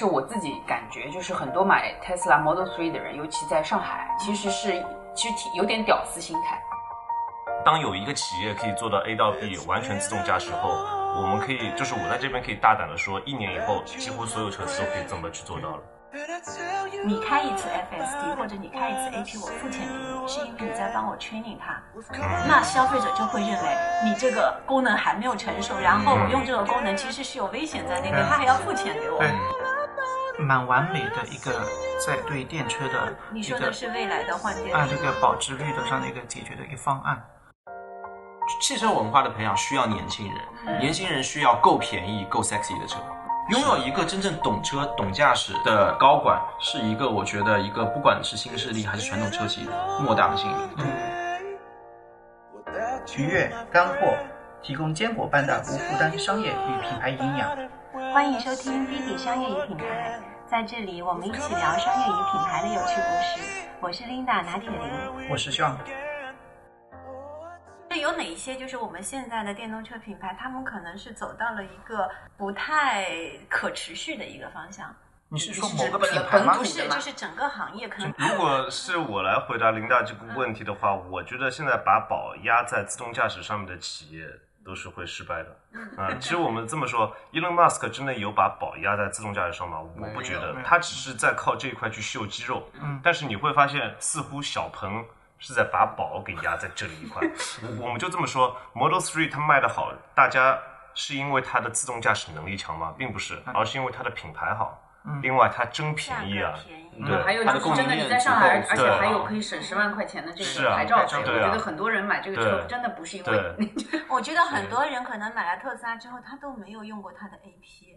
是我自己感觉，就是很多买 Tesla Model 3的人，尤其在上海，其实是其实挺有点屌丝心态。当有一个企业可以做到 A 到 B 完全自动驾驶后，我们可以就是我在这边可以大胆的说，一年以后几乎所有车子都可以这么去做到了。你开一次 FSD 或者你开一次 AP，我付钱给你，是因为你在帮我 training 它，那消费者就会认为你这个功能还没有成熟，然后我用这个功能其实是有危险在那边，他还要付钱给我。对，蛮完美的一个在对电车的你说一个的是未来的换电按这个保值率的上的一个解决的一个方案。汽车文化的培养需要年轻人，年轻人需要够便宜、够 sexy 的车。拥有一个真正懂车、懂驾驶的高管，是一个我觉得一个不管是新势力还是传统车企莫大的幸运。愉悦干货，提供坚果般的无负担商业与品牌营养。欢迎收听 B 比商业与品牌，在这里我们一起聊商业与品牌的有趣故事。我是 Linda 拿铁林。我是向这有哪一些就是我们现在的电动车品牌，他们可能是走到了一个不太可持续的一个方向？你是说某个品牌？不是，就是整个行业可能如果是我来回答林大这个问题的话，我觉得现在把宝压在自动驾驶上面的企业都是会失败的。啊、其实我们这么说，Elon Musk 真的有把宝压在自动驾驶上吗？我不觉得，他只是在靠这一块去秀肌肉。嗯但是你会发现，似乎小鹏是在把宝给压在这里一块。我我们就这么说，Model Three 它卖的好，大家是因为它的自动驾驶能力强吗？并不是，而是因为它的品牌好。另外，它真便宜啊。对。还有就是真的你在上海，而且还有可以省十万块钱的这个牌照费，我觉得很多人买这个车真的不是因为我觉得很多人可能买了特斯拉之后，他都没有用过它的 AP，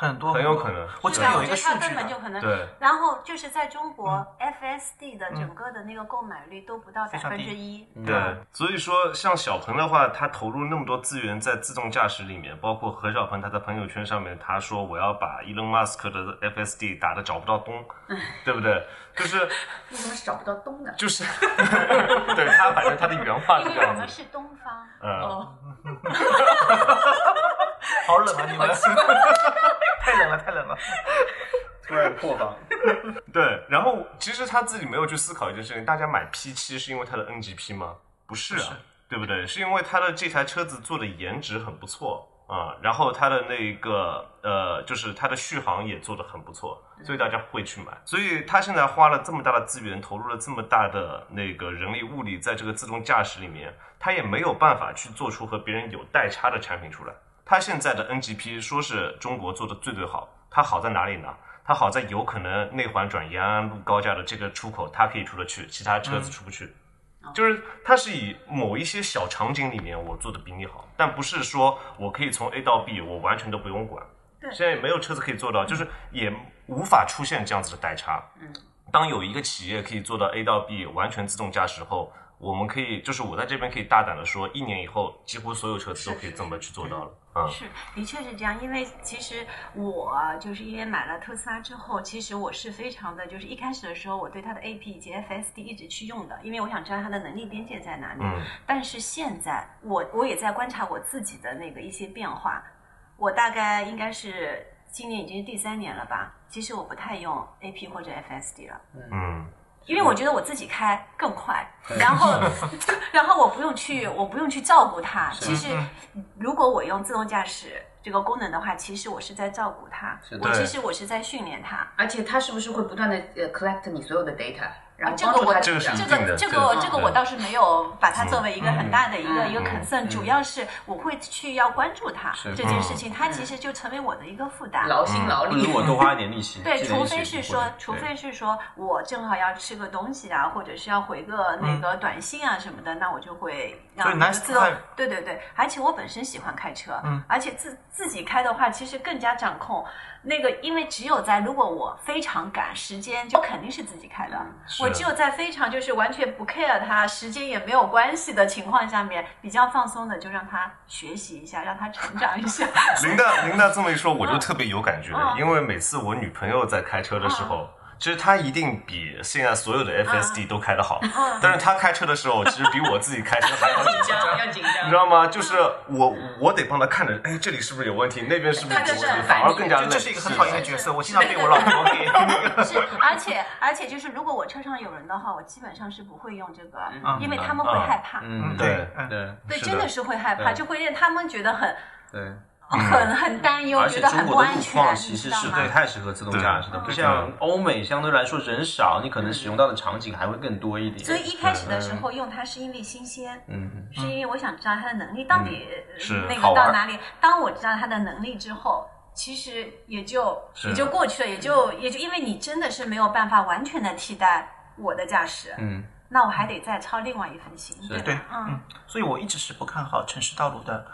很多很有可能。我这里有一个是吧我觉得他数据，根本就可能。对。然后就是在中国、嗯 FSD 的整个的那个购买率都不到百分之一。对，所以说像小鹏的话，他投入那么多资源在自动驾驶里面，包括何小鹏他在朋友圈上面他说我要把 Elon Musk 的 FSD 打的找不到东，对不对？就是为什么是找不到东呢？就是，对他反正他的原话因是这样子，为我们是东方，嗯，哦，好冷啊！你们 太冷了，太冷了。突然破防，对。然后其实他自己没有去思考一件事情，大家买 P 七是因为它的 NGP 吗？不是啊，对不对？是因为它的这台车子做的颜值很不错啊、然后它的那个呃，就是它的续航也做的很不错，所以大家会去买。所以他现在花了这么大的资源，投入了这么大的那个人力物力在这个自动驾驶里面，他也没有办法去做出和别人有代差的产品出来。他现在的 NGP 说是中国做的最最好，它好在哪里呢？它好在有可能内环转延安路高架的这个出口，它可以出得去，其他车子出不去。就是它是以某一些小场景里面我做的比你好，但不是说我可以从 A 到 B 我完全都不用管。对现在也没有车子可以做到，就是也无法出现这样子的代差。嗯，当有一个企业可以做到 A 到 B 完全自动驾驶后，我们可以就是我在这边可以大胆的说，一年以后几乎所有车子都可以这么去做到了。嗯，是，的确是这样。因为其实我就是因为买了特斯拉之后，其实我是非常的，就是一开始的时候，我对它的 AP 以及 FSD 一直去用的，因为我想知道它的能力边界在哪里。嗯但是现在我我也在观察我自己的那个一些变化，我大概应该是今年已经是第三年了吧。其实我不太用 AP 或者 FSD 了。嗯，因为我觉得我自己开更快，然后 然后我不用去，我不用去照顾它。其实，如果我用自动驾驶这个功能的话，其实我是在照顾它，我其实我是在训练它。而且它是不是会不断的呃 collect 你所有的 data，然后这个我这个这个这个这个我倒是没有把它作为一个很大的一个嗯一个 concern，主要是我会去要关注它这件事情，它其实就成为我的一个负担。劳心劳力。我多花一点力气。对，除非是说，除非是说我正好要吃个东西啊，或者是要回个那个短信啊什么的，那我就会让自动。对对对，而且我本身喜欢开车，嗯而且自自己开的话，其实更加掌控。那个，因为只有在如果我非常赶时间，就肯定是自己开的。是我只有在非常就是完全不 care 他时间也没有关系的情况下面，比较放松的，就让他学习一下，让他成长一下。林大林大这么一说，我就特别有感觉嗯，因为每次我女朋友在开车的时候，其实他一定比现在所有的 FSD 都开得好，但是他开车的时候，其实比我自己开车还要紧 紧张。要紧张你知。道吗？就是我，我得帮他看着，哎，这里是不是有问题？那边是不是有问题？反而更加累。就这是一个很讨厌的角色，我经常被我老婆给那个。是，而且而且就是，如果我车上有人的话，我基本上是不会用这个，嗯因为他们会害怕。嗯，对嗯对对，真的是会害怕，就会让他们觉得很对。很很担忧，而且觉得很不中国的路安全，况其实是知道吗？不太适合自动驾驶的，不像欧美相对来说人少，你可能使用到的场景还会更多一点。所以一开始的时候用它是因为新鲜，嗯，是因为我想知道它的能力到底那个到哪里。当我知道它的能力之后，其实也就也就过去了，也就也就因为你真的是没有办法完全的替代我的驾驶，嗯，那我还得再操另外一份心，对对嗯，所以我一直是不看好城市道路的，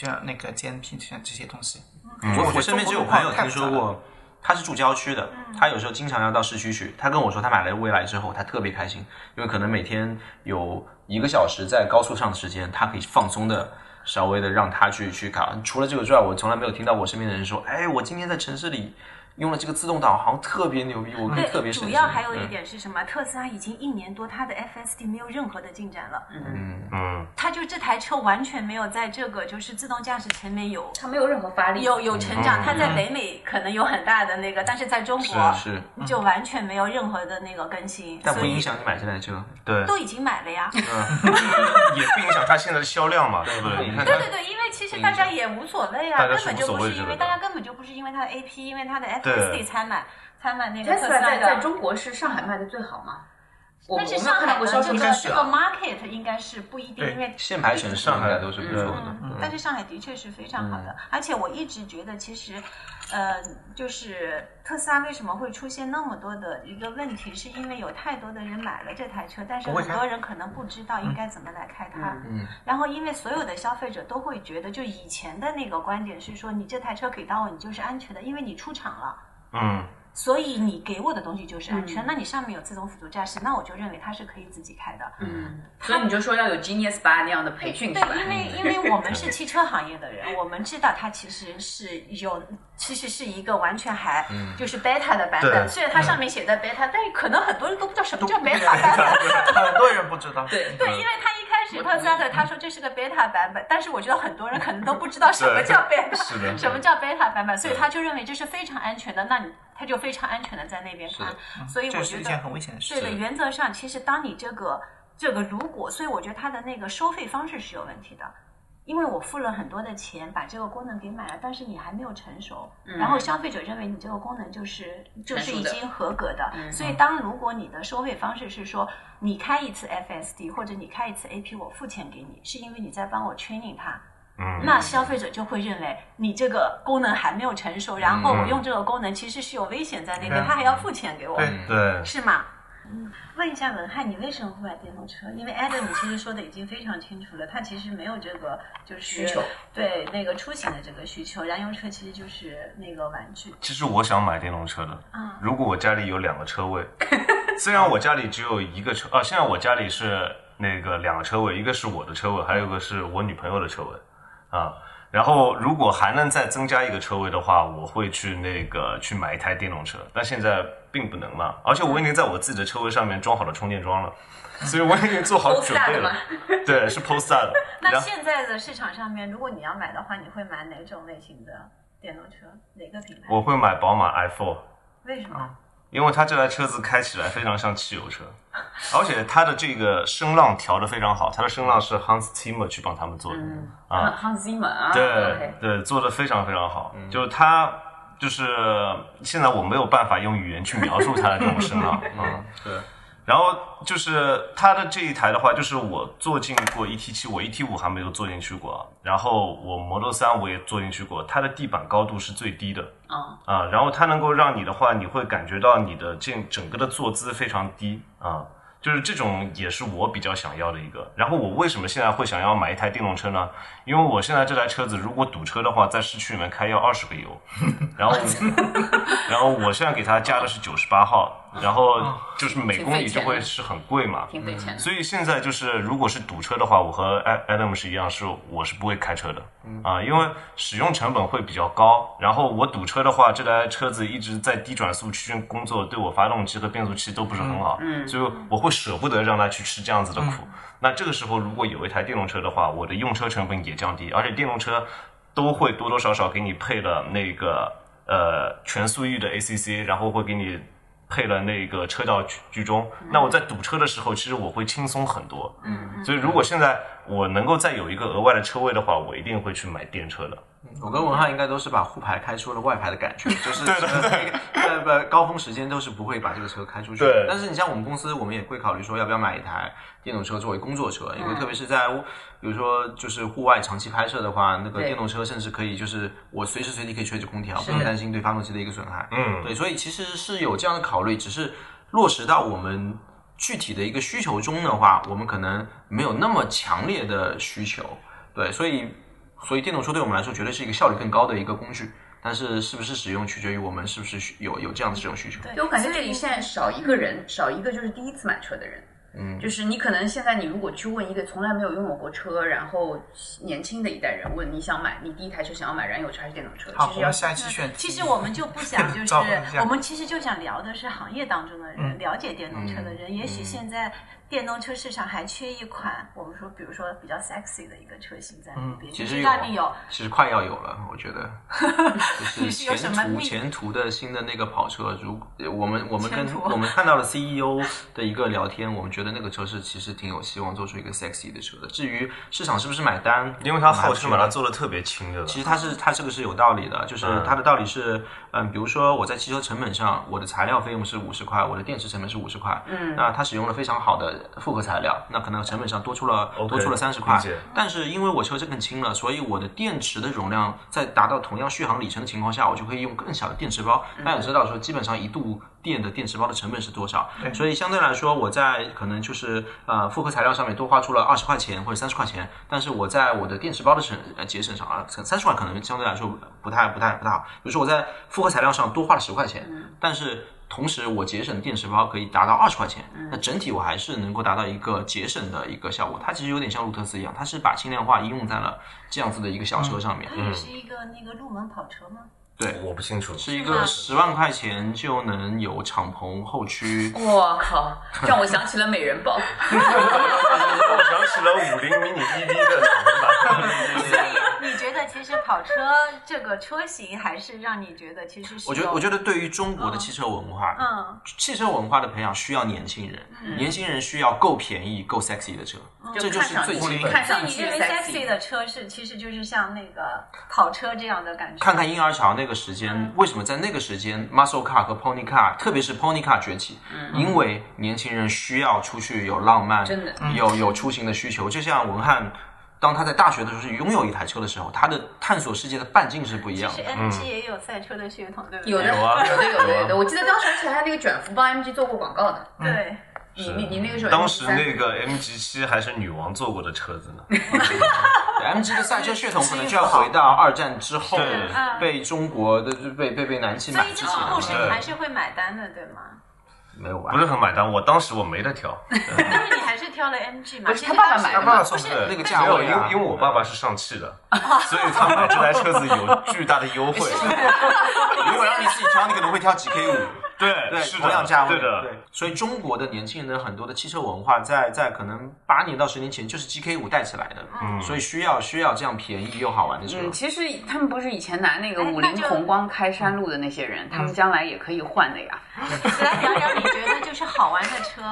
这样那个 GNP 这些这些东西。我我身边就有朋友听说过，他是住郊区的，他有时候经常要到市区去。他跟我说，他买了蔚来之后，他特别开心，因为可能每天有一个小时在高速上的时间，他可以放松的。稍微的让他去去卡。除了这个之外，我从来没有听到我身边的人说，哎，我今天在城市里用了这个自动导航，特别牛逼，我可以特别对。主要还有一嗯点是什么？特斯拉已经一年多，它的 FSD 没有任何的进展了。嗯，嗯，它就这台车完全没有在这个就是自动驾驶前面有它没有任何发力，有有成长。嗯它在北美可能有很大的那个，但是在中国是是，就完全没有任何的那个更新。但不影响你买这台车。对，都已经买了呀。也不影响它现在的销量嘛，对不对？你看对对对，因为其实大家也无所谓啊，根本就不是因为大家根本就不是因为它的 AP，因为它的对 FSD 才买才买那个特斯 Tesla 拉在在。中国是上海卖的最好吗？我但是上海的这个这个啊。market 应该是不一定，因为限牌城市应该都是不错的。嗯，但是上海的确是非常好的，而且我一直觉得，其实，呃，就是特斯拉为什么会出现那么多的一个问题，是因为有太多的人买了这台车，但是很多人可能不知道应该怎么来开它。嗯然后，因为所有的消费者都会觉得，就以前的那个观点是说，你这台车给到我，你就是安全的，因为你出厂了。嗯，所以你给我的东西就是安全，嗯那你上面有自动辅助驾驶，那我就认为它是可以自己开的。嗯，所以你就说要有 Genius 八那样的培训对因为因为我们是汽车行业的人，我们知道它其实是有，其实是一个完全还就是 beta 的版本。对。虽然它上面写的 beta，但是可能很多人都不知道什么叫 beta 版本。很多人不知道。对。对，因为他一开始特斯拉的他说这是个 beta 版本，但是我觉得很多人可能都不知道什么叫 beta，什么叫 beta 版本，所以他就认为这是非常安全的，那你他就非常安全的在那边是的开。所以我这是觉得一件很危险的事对。的，原则上其实当你这个这个如果，所以我觉得它的那个收费方式是有问题的。因为我付了很多的钱把这个功能给买了，但是你还没有成熟，然后消费者认为你这个功能就是就是已经合格的，所以当如果你的收费方式是说你开一次 FSD 或者你开一次 AP 我付钱给你，是因为你在帮我 training 它，嗯。那消费者就会认为你这个功能还没有成熟，然后我用这个功能其实是有危险在那边，对。他还要付钱给我，对。对，是吗？嗯，问一下文翰，你为什么会买电动车？因为 Adam 其实说的已经非常清楚了，他其实没有这个就是需求，对那个出行的这个需求，燃油车其实就是那个玩具。其实我想买电动车的啊，如果我家里有两个车位，虽然我家里只有一个车，啊，现在我家里是那个两个车位，一个是我的车位，还有一个是我女朋友的车位，啊，然后如果还能再增加一个车位的话，我会去那个去买一台电动车，但现在并不能嘛，而且我已经在我自己的车位上面装好了充电桩了，所以我已经做好 准备了，对，是 Polestar 的，那现在的市场上面，如果你要买的话，你会买哪种类型的电动车？哪个品牌？我会买宝马 i4。为什么？因为它这台车子开起来非常像汽油车，而且它的这个声浪调的非常好，它的声浪是 Hans Zimmer 去帮他们做的，嗯啊，，Hans Zimmer 啊，对对，做的非常非常好，就是它就是现在我没有办法用语言去描述它的这种声浪，嗯，对，然后就是它的这一台的话，就是我坐进过 ET 七，我 ET 五还没有坐进去过，然后我 Model 三我也坐进去过，它的地板高度是最低的，啊，啊，然后它能够让你的话，你会感觉到你的这整个的坐姿非常低啊，就是这种也是我比较想要的一个。然后我为什么现在会想要买一台电动车呢？因为我现在这台车子如果堵车的话，在市区里面开要二十个油，然后 然后我现在给它加的是九十八号，然后就是每公里就会是很贵嘛。挺费钱的。所以现在就是，如果是堵车的话，我和 Adam 是一样，是我是不会开车的啊、因为使用成本会比较高。然后我堵车的话，这台车子一直在低转速区间工作，对我发动机和变速器都不是很好，嗯，所以我会舍不得让它去吃这样子的苦。那这个时候，如果有一台电动车的话，我的用车成本也降低，而且电动车都会多多少少给你配了那个呃全速域的 ACC，然后会给你配了那个车道居居中。那我在堵车的时候，其实我会轻松很多。嗯，所以如果现在我能够再有一个额外的车位的话，我一定会去买电车的。我跟文翰应该都是把沪牌开出了外牌的感觉，就是对对对，不高峰时间都是不会把这个车开出去。对但是你像我们公司，我们也会考虑说要不要买一台电动车作为工作车，因为特别是在比如说就是户外长期拍摄的话，那个电动车甚至可以就是我随时随地可以吹着空调，不用担心对发动机的一个损害。嗯，对，所以其实是有这样的考虑，只是落实到我们具体的一个需求中的话，我们可能没有那么强烈的需求。对，所以所以电动车对我们来说绝对是一个效率更高的一个工具，但是是不是使用取决于我们是不是有有这样的这种需求。对我感觉这里现在少一个人，少一个就是第一次买车的人。嗯，就是你可能现在你如果去问一个从来没有拥有过车，然后年轻的一代人问你想买你第一台车想要买燃油车还是电动车，好，其实要下一期选题。其实我们就不想，就是我们其实就想聊的是行业当中的人，嗯了解电动车的人。也许现在电动车市场还缺一款，我们说，比如说比较 sexy 的一个车型在那边。其实你知道你有，其实快要有了，我觉得，就是你是有什前么前途的新的那个跑车，如我们我们跟我们看到了 CEO 的一个聊天，我们觉得那个车是其实挺有希望做出一个 sexy 的车的。至于市场是不是买单，因为它号称把它做的特别轻。其实它是它这个是有道理的，就是它的道理是，嗯，比如说我在汽车成本上，我的材料费用是五十块，我的电池成本是五十块，嗯，那它使用了非常好的复合材料，那可能成本上多出了多出了三十块，但是因为我车是更轻了，所以我的电池的容量在达到同样续航里程的情况下，我就可以用更小的电池包。大家也知道说，基本上一度电的电池包的成本是多少，所以相对来说，我在可能就是呃复合材料上面多花出了二十块钱或者三十块钱，但是我在我的电池包的省呃节省上啊，三十块可能相对来说不太不太不太好。比如说我在复合材料上多花了十块钱，但是同时我节省的电池包可以达到二十块钱，那整体我还是能够达到一个节省的一个效果。它其实有点像路特斯一样，它是把轻量化应用在了这样子的一个小车上面。它也是一个那个入门跑车吗？对，我不清楚，是一个十万块钱就能有敞篷后驱。我靠，让我想起了美人豹。让 我想起了五菱迷你 EV 的敞篷版。你觉得其实跑车这个车型还是让你觉得其实是我觉得，我觉得对于中国的汽车文化，嗯，汽车文化的培养需要年轻人，年轻人需要够便宜、够 sexy 的车，这就是最基本的。看上去所以你认为 sexy 的车是其实就是像那个跑车这样的感觉。看看婴儿潮那个时间，为什么在那个时间，muscle car 和 pony car，特别是 pony car 崛起？因为年轻人需要出去有浪漫，真的有有出行的需求。就像文翰，当他在大学的时候是拥有一台车的时候，他的探索世界的半径是不一样其实的。MG 也有赛车的血统，对不对？有的，有的，有的，有的。我记得当时还那个卷福帮 MG 做过广告的。对。你你你那个时候当时那个 MG 七还是女王坐过的车子呢。对 MG 的赛车血统可能就要回到二战之后被中国的被被被南汽所以这买之前个故事你还是会买单的，对吗？没有玩不？是很买单，我当时我没得挑，但是你还是挑了 MG 嘛？他爸爸买的他爸爸那个价没有，位啊因为因为我爸爸是上汽的，所以他买这台车子有巨大的优惠。如果让你自己挑，你可能会挑 GK 五。对，对，是，同样价位，对的，对。所以中国的年轻人的很多的汽车文化在，在可能八年到十年前就是 GK 五带起来的，嗯，所以需要需要这样便宜又好玩的车。嗯，其实他们不是以前拿那个五菱宏光开山路的那些人，他们将来也可以换的呀。来聊聊你觉得就是好玩的车，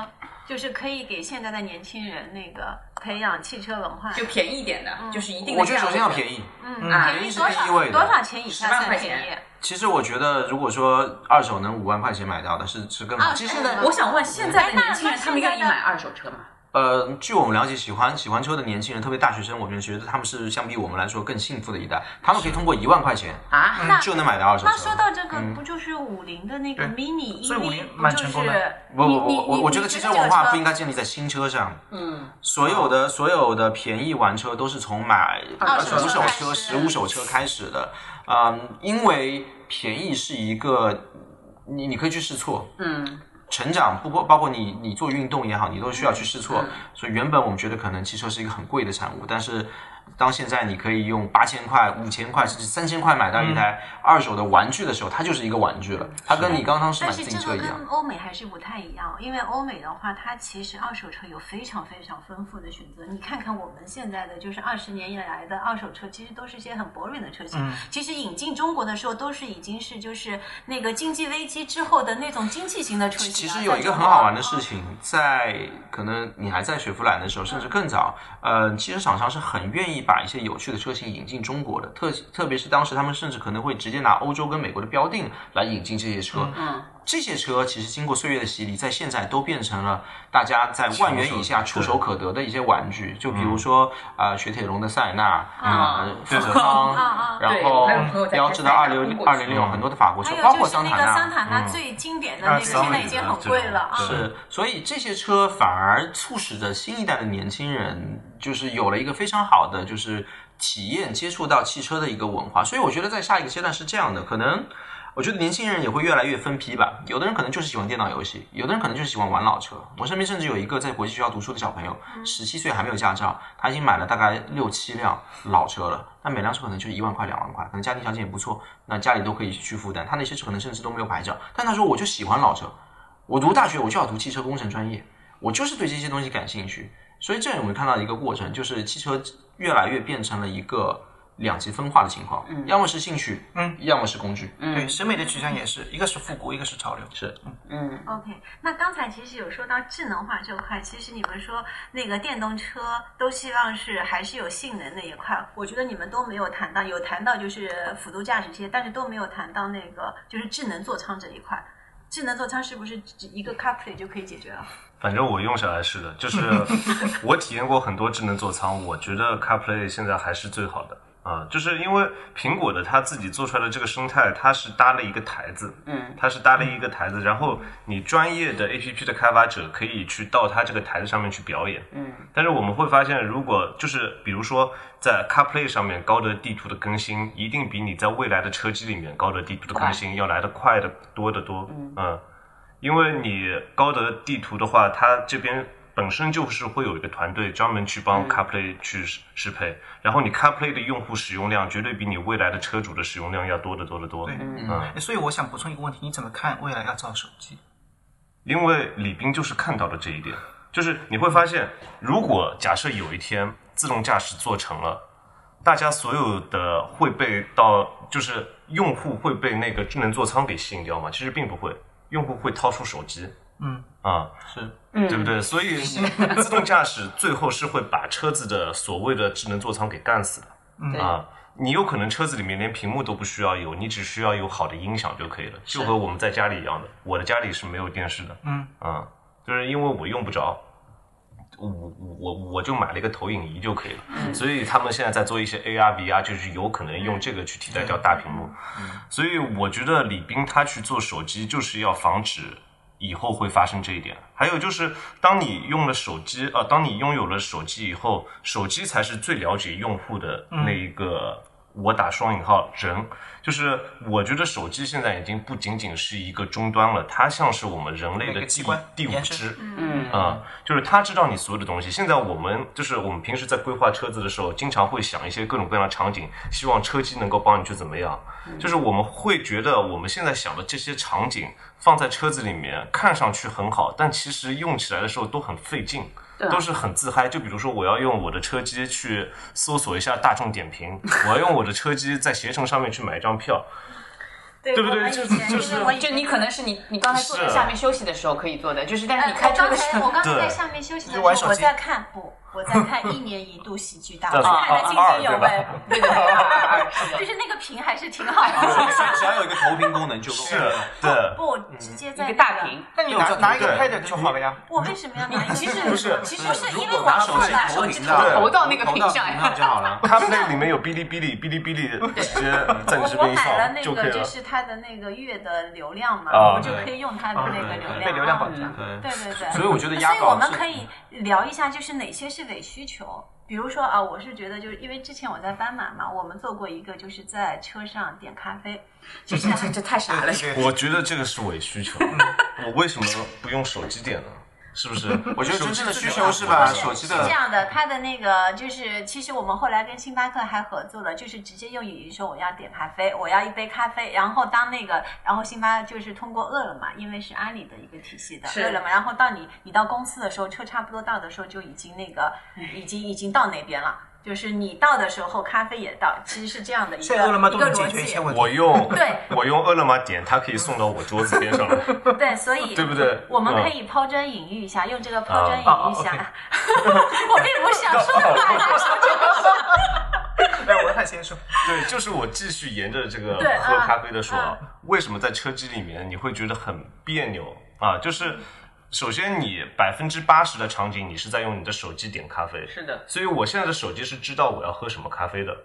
就是可以给现在的年轻人那个培养汽车文化。就便宜一点的，就是一定的我觉得首先要。便宜，嗯，啊便宜是第一位的少多少钱以下10万便宜钱？其实我觉得，如果说二手能五万块钱买到的是是更好。啊其实呢我想问，现在的年轻人他们愿意买二手车吗？呃，据我们了解，喜欢喜欢车的年轻人，特别大学生，我们觉得他们是相比我们来说更幸福的一代。他们可以通过一万块钱啊，那就能买到二手车。那说到这个，不就是五菱的那个 mini 所以五 EV，菱不就是蛮成功的不不你不，我我觉得汽车文化不应该该建立在新车上。嗯，所有的所有的便宜玩车都是从买二手车五手车、开始十五手车开始的。嗯，因为便宜是一个，你你可以去试错。嗯，成长，不过包括你你做运动也好，你都需要去试错。嗯所以原本我们觉得可能汽车是一个很贵的产物，但是当现在你可以用八千块、五千块甚至三千块买到一台二手的玩具的时候，它就是一个玩具了。它跟你刚刚是买但是这个自行车一样跟。欧美还是不太一样，因为欧美的话，它其实二手车有非常非常丰富的选择。你看看我们现在的，就是二十年以来的二手车，其实都是一些很薄润的车型。嗯其实引进中国的时候，都是已经是就是那个经济危机之后的那种经济型的车型、啊。其实有一个很好玩的事情，在可能你还在雪佛兰的时候，甚至更早，呃，汽车厂商是很愿意把一些有趣的车型引进中国的，特特别是当时他们甚至可能会直接拿欧洲跟美国的标定来引进这些车。嗯，这些车其实经过岁月的洗礼，在现在都变成了大家在万元以下触手可得的一些玩具。就比如说啊、呃雪铁龙的塞纳啊，富士康，然后标志的二六二零六很多的法国车包括桑塔纳，桑塔纳嗯。最经典的那个，现在已经很贵了啊。是，所以这些车反而促使着新一代的年轻人，就是有了一个非常好的就是体验接触到汽车的一个文化。所以我觉得在下一个阶段是这样的，可能我觉得年轻人也会越来越分批吧。有的人可能就是喜欢电脑游戏，有的人可能就是喜欢玩老车。我身边甚至有一个在国际学校读书的小朋友，十七岁还没有驾照，他已经买了大概六七辆老车了。那每辆车可能就一万块、两万块，可能家庭条件也不错，那家里都可以去负担。他那些车可能甚至都没有牌照，但他说我就喜欢老车，我读大学我就要读汽车工程专业，我就是对这些东西感兴趣。所以这里我们看到一个过程，就是汽车越来越变成了一个两极分化的情况，嗯。要么是兴趣，嗯，要么是工具，对，审美的取向也是一个是复古，一个是潮流。是。嗯。OK，那刚才其实有说到智能化这块，其实你们说那个电动车都希望是还是有性能那一块，我觉得你们都没有谈到，有谈到就是辅助驾驶这些，但是都没有谈到那个就是智能座舱这一块。智能座舱是不是只一个 CarPlay 就可以解决了？反正我用下来是的，就是 我体验过很多智能座舱，我觉得 CarPlay 现在还是最好的啊、就是因为苹果的它自己做出来的这个生态，它是搭了一个台子，嗯，它是搭了一个台子，然后你专业的 APP 的开发者可以去到它这个台子上面去表演，嗯，但是我们会发现，如果就是比如说在 CarPlay 上面高德地图的更新，一定比你在未来的车机里面高德地图的更新要来得快的多得多，嗯。因为你高德地图的话，它这边本身就是会有一个团队专门去帮 CarPlay 去适适配，然后你 CarPlay 的用户使用量绝对比你未来的车主的使用量要多得多得多。对嗯，所以我想补充一个问题，你怎么看未来要造手机？因为李斌就是看到了这一点，就是你会发现，如果假设有一天自动驾驶做成了，大家所有的会被到，就是用户会被那个智能座舱给吸引掉吗？其实并不会，用户会掏出手机，嗯啊，是，对不对？所以 自动驾驶最后是会把车子的所谓的智能座舱给干死的。嗯啊，你有可能车子里面连屏幕都不需要有，你只需要有好的音响就可以了，就和我们在家里一样的。我的家里是没有电视的，嗯啊，就是因为我用不着。我我我就买了一个投影仪就可以了，所以他们现在在做一些 AR、VR，就是有可能用这个去替代掉大屏幕。所以我觉得李斌他去做手机，就是要防止以后会发生这一点。还有就是，当你用了手机，呃，当你拥有了手机以后，手机才是最了解用户的那一个。我打双引号人，就是我觉得手机现在已经不仅仅是一个终端了，它像是我们人类的第那个机关第五只。嗯啊、就是它知道你所有的东西。现在我们就是我们平时在规划车子的时候，经常会想一些各种各样的场景，希望车机能够帮你去怎么样。就是我们会觉得我们现在想的这些场景放在车子里面，看上去很好，但其实用起来的时候都很费劲。都是很自嗨，就比如说，我要用我的车机去搜索一下大众点评，我要用我的车机在携程上面去买一张票，对对不对？就是就你可能是你你刚才坐在下面休息的时候可以做的，就是但是呃你开车的时候，我刚才对在下面休息的时候，就玩手机。我在看不，我在看一年一度喜剧大 会，叫什么看得津津有味。对对 就是那个屏还是挺好的，只要有一个投屏功能就够是了。对，不直接在一个大屏，那你拿拿一个对 pad 就好了呀。我为什么要拿一个？其实不是其实不是因为我果拿手机投屏的，投到那个屏上就好了。CarPlay 里面有哔哩哔哩，哔哩哔哩直接在你我我这边一买了那放就可以了。个就是它的那个月的流量嘛，啊我就可以用它的那个流量。被流量绑架。对对对对，所以我觉得压所以我们可以聊一下，就是哪些是伪需求，比如说啊，我是觉得就是因为之前我在斑马嘛，我们做过一个就是在车上点咖啡，这这 这这太傻了。我觉得这个是伪需求，我为什么不用手机点呢？是不是？我觉得真正的需求是把手机的是这样的，它的那个就是，其实我们后来跟星巴克还合作了，就是直接用语音说我要点咖啡，我要一杯咖啡，然后当那个，然后星巴就是通过饿了么，因为是阿里的一个体系的饿了么，然后到你你到公司的时候，车差不多到的时候就已经那个已经已经到那边了。就是你到的时候，咖啡也到，其实是这样的一个饿了么都一个逻能解决一辑些问题。我用 对我用饿了么点，它可以送到我桌子边上来。对，所以 对不对我们嗯可以抛砖引玉一下，用这个抛砖引啊玉一下。啊我并不是想说的话，就是这个。来，我看先说。对，就是我继续沿着这个喝咖啡的说啊，为什么在车机里面你会觉得很别扭啊？就是首先你百分之八十的场景你是在用你的手机点咖啡，是的，所以我现在的手机是知道我要喝什么咖啡的。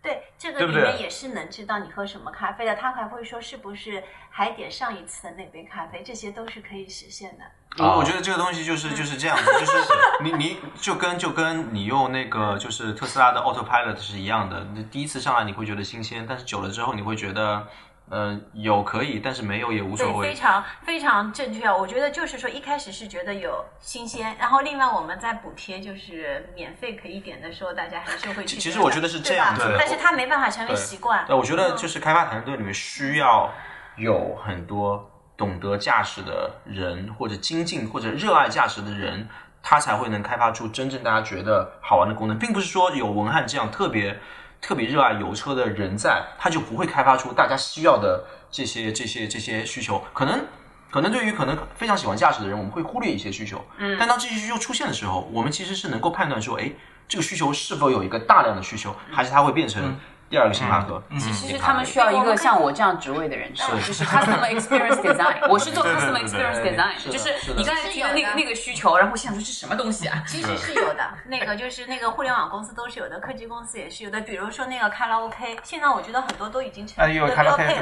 对，这个里面也是能知道你喝什么咖啡的，他还会说是不是还点上一次的那杯咖啡，这些都是可以实现的。我我觉得这个东西就是 就是这样子，就是你你就跟就跟你用那个就是特斯拉的 Autopilot 是一样的，你第一次上来你会觉得新鲜，但是久了之后你会觉得，呃，有可以，但是没有也无所谓，非。常非常正确。我觉得就是说，一开始是觉得有新鲜，然后另外我们在补贴就是免费可以点的时候，大家还是会去。其实我觉得是这样对但是它没办法成为习惯。对，我觉得就是开发团队里面需要有很多懂得驾驶的人，或者精进或者热爱驾驶的人，他才会能开发出真正大家觉得好玩的功能，并不是说有文翰这样特别特别热爱油车的人在，他就不会开发出大家需要的这些这些这些需求，可能。可能对于可能非常喜欢驾驶的人，我们会忽略一些需求。嗯，但当这些需求出现的时候，我们其实是能够判断说，哎，这个需求是否有一个大量的需求，还是它会变成第二个星巴克？嗯，其实他们需要一个像我这样职位的人，就是 customer experience design。我是做 customer experience design，就是你刚才提的那个的那个需求，然后我想说这是什么东西啊？其实是有的，那个就是那个互联网公司都是有的，科技公司也是有的。比如说那个卡拉 OK，现在我觉得很多都已经成呃，为了。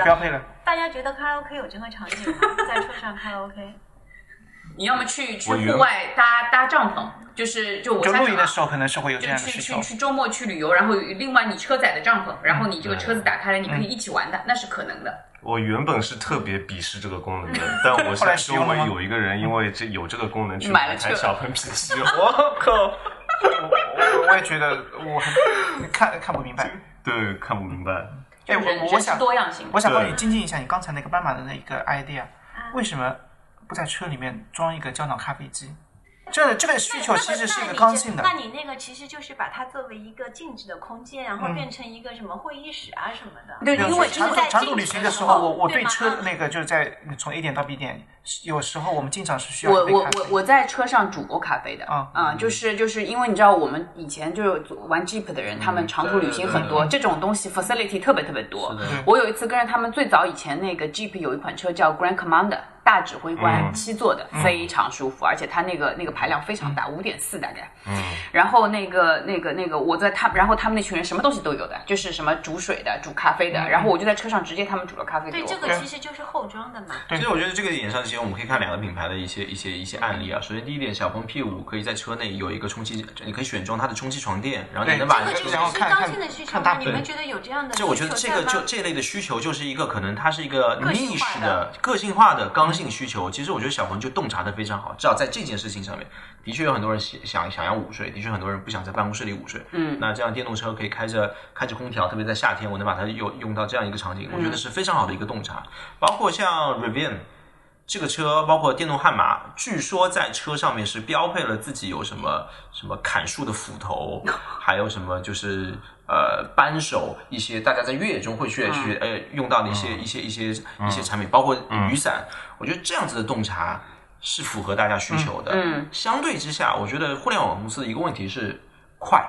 标配了。大家觉得卡拉 OK 有这个场景吗？在车上卡拉 OK？你要么去去户外搭搭帐篷，就是就我就家长啊露营的时候可能是会有这样的需求。去去去周末去旅游，然后另外你车载的帐篷，然后你这个车子打开了，你可以一起玩的，那是可能的。我原本是特别鄙视这个功能的，但我 现在周围有一个人因为这有这个功能去买了台小鹏 P7，我靠，我我我也觉得我很看看不明白。对，看不明白。哎，人人是我我想多样性。我想帮你精进一下你刚才那个斑马的那一个 idea，为啊什么不在车里面装一个胶囊咖啡机？这个这个需求其实是一个刚性的那。你那个其实就是把它作为一个静止的空间，然后嗯变成一个什么会议室啊什么的。对，因为长长途旅行的时候，我我对车那个就是在从 A 点到 B 点，有时候我们经常是需要我我我我在车上煮过咖啡的啊啊，就是就是因为你知道我们以前就是玩 Jeep 的人，他们长途旅行很多，这种东西 facility 特别特别多。我有一次跟着他们最早以前那个 Jeep 有一款车叫 Grand Commander 大指挥官嗯七座的，非常舒服，而且它那个那个排量非常大，五点四大概。嗯然后那个那个那个我在他，然后他们那群人什么东西都有的，就是什么煮水的、煮咖啡的，然后我就在车上直接他们煮了咖啡给对，我对。这个其实就是后装的嘛。对其实我觉得这个点上，其实我们可以看两个品牌的一些一些一些案例啊。首先第一点，小鹏 P 五可以在车内有一个充气，你可以选装它的充气床垫，然后你能把这个就是然后看刚性的需求吗？看大你们觉得有这样的需求这我觉得这个就这类的需求就是一个可能它是一个个性化 niche 的的个性化的刚性需求。其实我觉得小鹏就洞察的非常好，至少在这件事情上面，的确有很多人想想想要午睡，的确很多人不想在办公室里午睡。嗯，那这样电动车可以开着开着空调，特别在夏天，我能把它用用到这样一个场景，我觉得是非常好的一个洞察。包括像 Rivian。这个车包括电动悍马，据说在车上面是标配了自己有什么什么砍树的斧头，还有什么就是呃扳手一些大家在越野中会去去呃用到的一些一些一些一些产品，包括雨伞。我觉得这样子的洞察是符合大家需求的。嗯，相对之下，我觉得互联网公司的一个问题是快。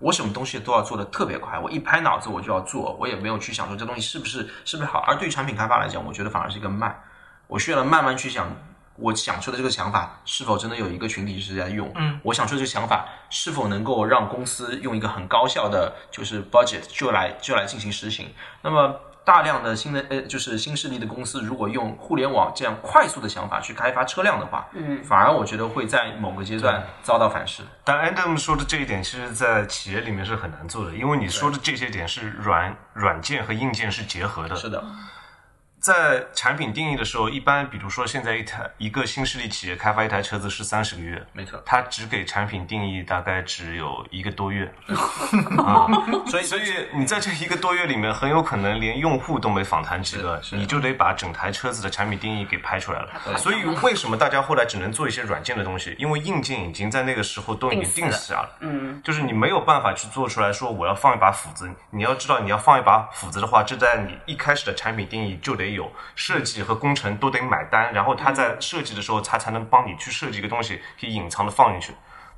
我什么东西都要做的特别快，我一拍脑子我就要做，我也没有去想说这东西是不是是不是好。而对于产品开发来讲，我觉得反而是一个慢。我需要慢慢去想，我想出的这个想法是否真的有一个群体是在用？嗯，我想出这个想法是否能够让公司用一个很高效的就是 budget 就来就来进行实行？那么大量的新的呃，就是新势力的公司，如果用互联网这样快速的想法去开发车辆的话，嗯，反而我觉得会在某个阶段遭到反噬。但 Adam 说的这一点，其实，在企业里面是很难做的，因为你说的这些点是软软件和硬件是结合的。是的，在产品定义的时候，一般比如说现在一台一个新势力企业开发一台车子是三十个月，没错。它只给产品定义大概只有一个多月，所以所以你在这一个多月里面，很有可能连用户都没访谈几个，你就得把整台车子的产品定义给拍出来了。所以为什么大家后来只能做一些软件的东西？因为硬件已经在那个时候都已经定死下了。嗯，就是你没有办法去做出来说我要放一把斧子。你要知道，你要放一把斧子的话，这在你一开始的产品定义就得有设计和工程都得买单，然后他在设计的时候，他才能帮你去设计一个东西，可以隐藏的放进去。